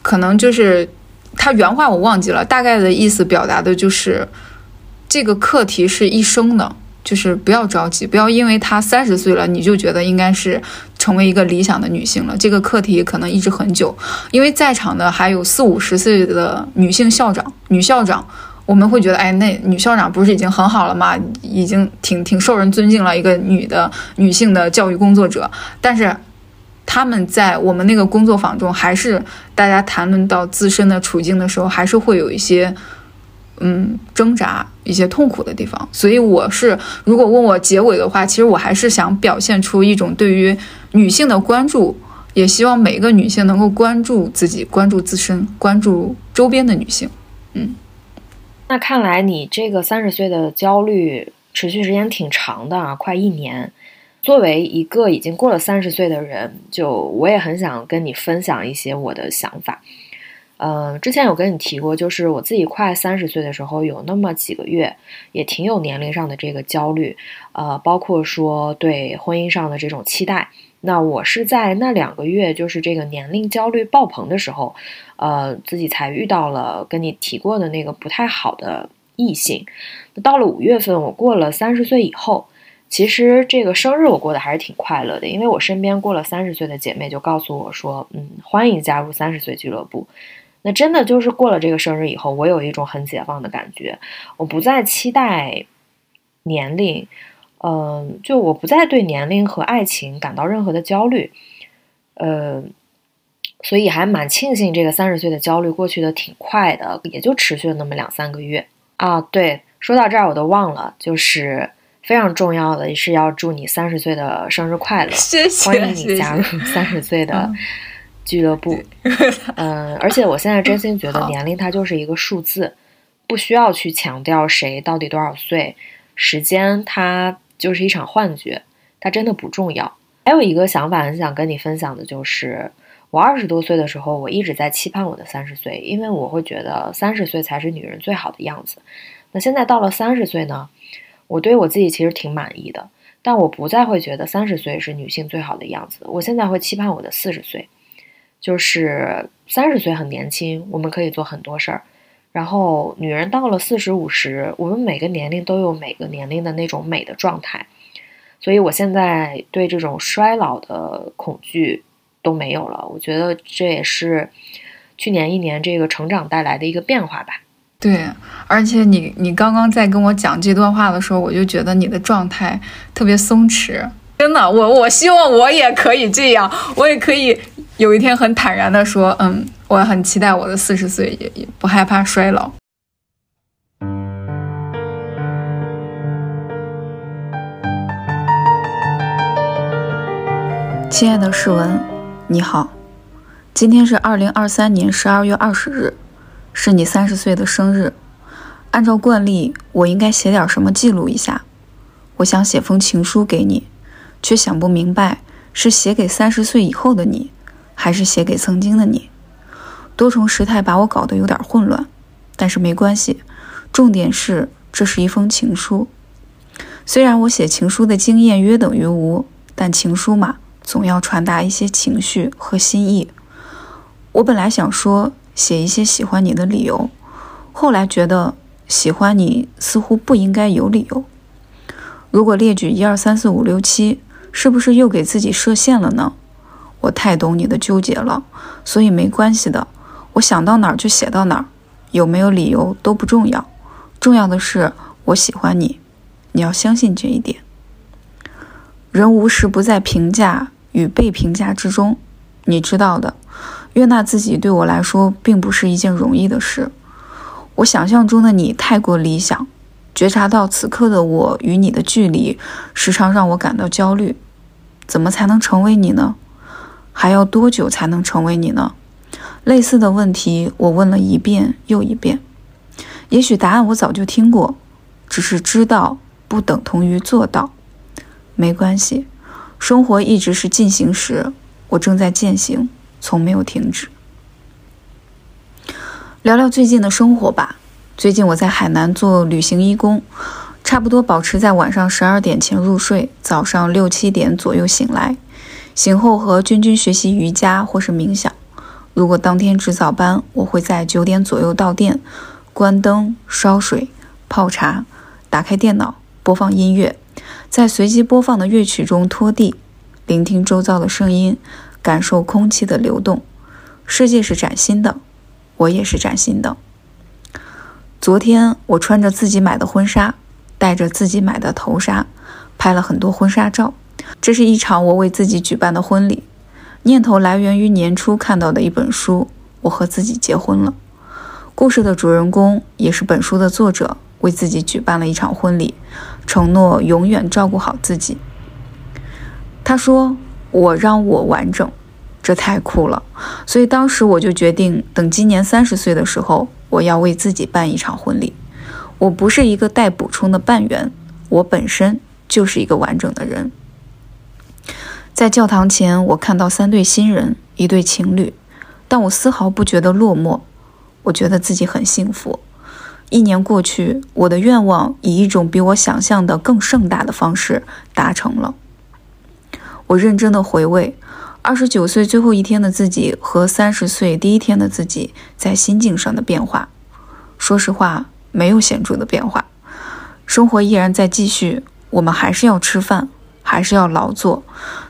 可能就是她原话我忘记了，大概的意思表达的就是这个课题是一生的。就是不要着急，不要因为她三十岁了，你就觉得应该是成为一个理想的女性了。这个课题可能一直很久，因为在场的还有四五十岁的女性校长、女校长，我们会觉得，哎，那女校长不是已经很好了吗？已经挺挺受人尊敬了，一个女的女性的教育工作者。但是他们在我们那个工作坊中，还是大家谈论到自身的处境的时候，还是会有一些。嗯，挣扎一些痛苦的地方，所以我是如果问我结尾的话，其实我还是想表现出一种对于女性的关注，也希望每一个女性能够关注自己、关注自身、关注周边的女性。嗯。那看来你这个三十岁的焦虑持续时间挺长的啊，快一年。作为一个已经过了三十岁的人，就我也很想跟你分享一些我的想法。呃，之前有跟你提过，就是我自己快三十岁的时候，有那么几个月，也挺有年龄上的这个焦虑，呃，包括说对婚姻上的这种期待。那我是在那两个月，就是这个年龄焦虑爆棚的时候，呃，自己才遇到了跟你提过的那个不太好的异性。到了五月份，我过了三十岁以后。其实这个生日我过得还是挺快乐的，因为我身边过了三十岁的姐妹就告诉我说，嗯，欢迎加入三十岁俱乐部。那真的就是过了这个生日以后，我有一种很解放的感觉，我不再期待年龄，嗯，就我不再对年龄和爱情感到任何的焦虑，呃，所以还蛮庆幸这个三十岁的焦虑过去的挺快的，也就持续了那么两三个月啊。对，说到这儿我都忘了，就是。非常重要的是要祝你三十岁的生日快乐，谢谢，欢迎你加入三十岁的俱乐部。(laughs) (laughs) 嗯，而且我现在真心觉得年龄它就是一个数字，不需要去强调谁到底多少岁，时间它就是一场幻觉，它真的不重要。还有一个想法很想跟你分享的就是，我二十多岁的时候，我一直在期盼我的三十岁，因为我会觉得三十岁才是女人最好的样子。那现在到了三十岁呢？我对我自己其实挺满意的，但我不再会觉得三十岁是女性最好的样子。我现在会期盼我的四十岁，就是三十岁很年轻，我们可以做很多事儿。然后女人到了四十五十，我们每个年龄都有每个年龄的那种美的状态。所以我现在对这种衰老的恐惧都没有了。我觉得这也是去年一年这个成长带来的一个变化吧。对，而且你你刚刚在跟我讲这段话的时候，我就觉得你的状态特别松弛，真的，我我希望我也可以这样，我也可以有一天很坦然的说，嗯，我很期待我的四十岁，也也不害怕衰老。亲爱的世文，你好，今天是二零二三年十二月二十日。是你三十岁的生日，按照惯例，我应该写点什么记录一下。我想写封情书给你，却想不明白是写给三十岁以后的你，还是写给曾经的你。多重时态把我搞得有点混乱，但是没关系，重点是这是一封情书。虽然我写情书的经验约等于无，但情书嘛，总要传达一些情绪和心意。我本来想说。写一些喜欢你的理由，后来觉得喜欢你似乎不应该有理由。如果列举一二三四五六七，是不是又给自己设限了呢？我太懂你的纠结了，所以没关系的，我想到哪儿就写到哪儿，有没有理由都不重要，重要的是我喜欢你，你要相信这一点。人无时不在评价与被评价之中，你知道的。悦纳自己对我来说并不是一件容易的事。我想象中的你太过理想，觉察到此刻的我与你的距离，时常让我感到焦虑。怎么才能成为你呢？还要多久才能成为你呢？类似的问题我问了一遍又一遍。也许答案我早就听过，只是知道不等同于做到。没关系，生活一直是进行时，我正在践行。从没有停止。聊聊最近的生活吧。最近我在海南做旅行义工，差不多保持在晚上十二点前入睡，早上六七点左右醒来。醒后和君君学习瑜伽或是冥想。如果当天值早班，我会在九点左右到店，关灯、烧水、泡茶，打开电脑播放音乐，在随机播放的乐曲中拖地，聆听周遭的声音。感受空气的流动，世界是崭新的，我也是崭新的。昨天我穿着自己买的婚纱，戴着自己买的头纱，拍了很多婚纱照。这是一场我为自己举办的婚礼，念头来源于年初看到的一本书。我和自己结婚了。故事的主人公也是本书的作者，为自己举办了一场婚礼，承诺永远照顾好自己。他说。我让我完整，这太酷了。所以当时我就决定，等今年三十岁的时候，我要为自己办一场婚礼。我不是一个待补充的半圆，我本身就是一个完整的人。在教堂前，我看到三对新人，一对情侣，但我丝毫不觉得落寞，我觉得自己很幸福。一年过去，我的愿望以一种比我想象的更盛大的方式达成了。我认真的回味二十九岁最后一天的自己和三十岁第一天的自己在心境上的变化。说实话，没有显著的变化，生活依然在继续，我们还是要吃饭，还是要劳作，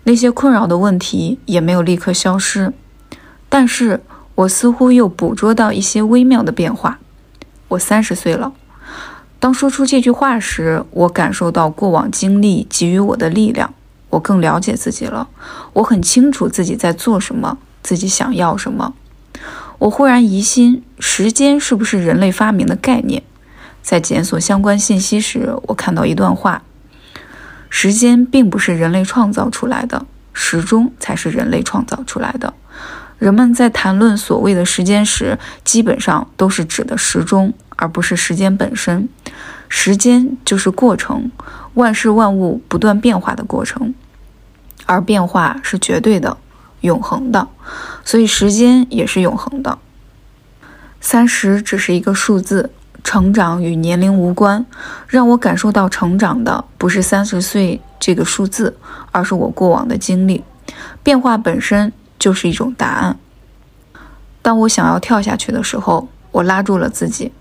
那些困扰的问题也没有立刻消失。但是我似乎又捕捉到一些微妙的变化。我三十岁了，当说出这句话时，我感受到过往经历给予我的力量。我更了解自己了，我很清楚自己在做什么，自己想要什么。我忽然疑心，时间是不是人类发明的概念？在检索相关信息时，我看到一段话：时间并不是人类创造出来的，时钟才是人类创造出来的。人们在谈论所谓的时间时，基本上都是指的时钟，而不是时间本身。时间就是过程，万事万物不断变化的过程，而变化是绝对的、永恒的，所以时间也是永恒的。三十只是一个数字，成长与年龄无关。让我感受到成长的，不是三十岁这个数字，而是我过往的经历。变化本身。就是一种答案。当我想要跳下去的时候，我拉住了自己；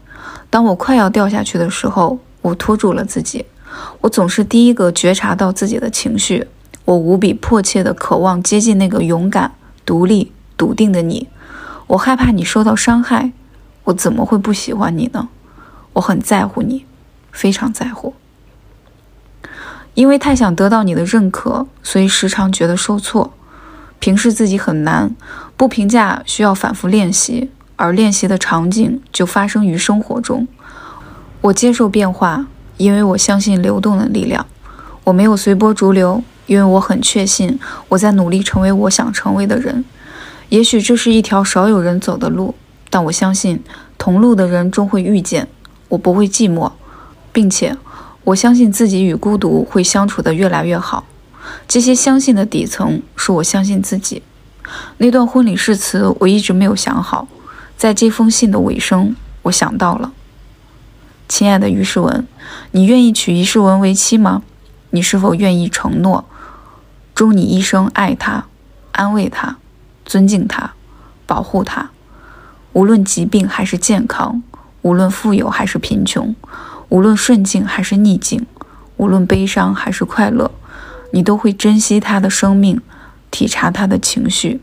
当我快要掉下去的时候，我拖住了自己。我总是第一个觉察到自己的情绪。我无比迫切地渴望接近那个勇敢、独立、笃定的你。我害怕你受到伤害。我怎么会不喜欢你呢？我很在乎你，非常在乎。因为太想得到你的认可，所以时常觉得受挫。平视自己很难，不评价需要反复练习，而练习的场景就发生于生活中。我接受变化，因为我相信流动的力量。我没有随波逐流，因为我很确信我在努力成为我想成为的人。也许这是一条少有人走的路，但我相信同路的人终会遇见。我不会寂寞，并且我相信自己与孤独会相处得越来越好。这些相信的底层是我相信自己。那段婚礼誓词我一直没有想好，在这封信的尾声，我想到了。亲爱的于世文，你愿意娶于世文为妻吗？你是否愿意承诺，终你一生爱他、安慰他、尊敬他、保护他？无论疾病还是健康，无论富有还是贫穷，无论顺境还是逆境，无论悲伤还是快乐。你都会珍惜他的生命，体察他的情绪，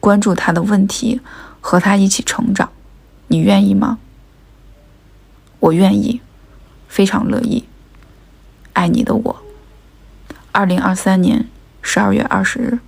关注他的问题，和他一起成长。你愿意吗？我愿意，非常乐意。爱你的我。二零二三年十二月二十日。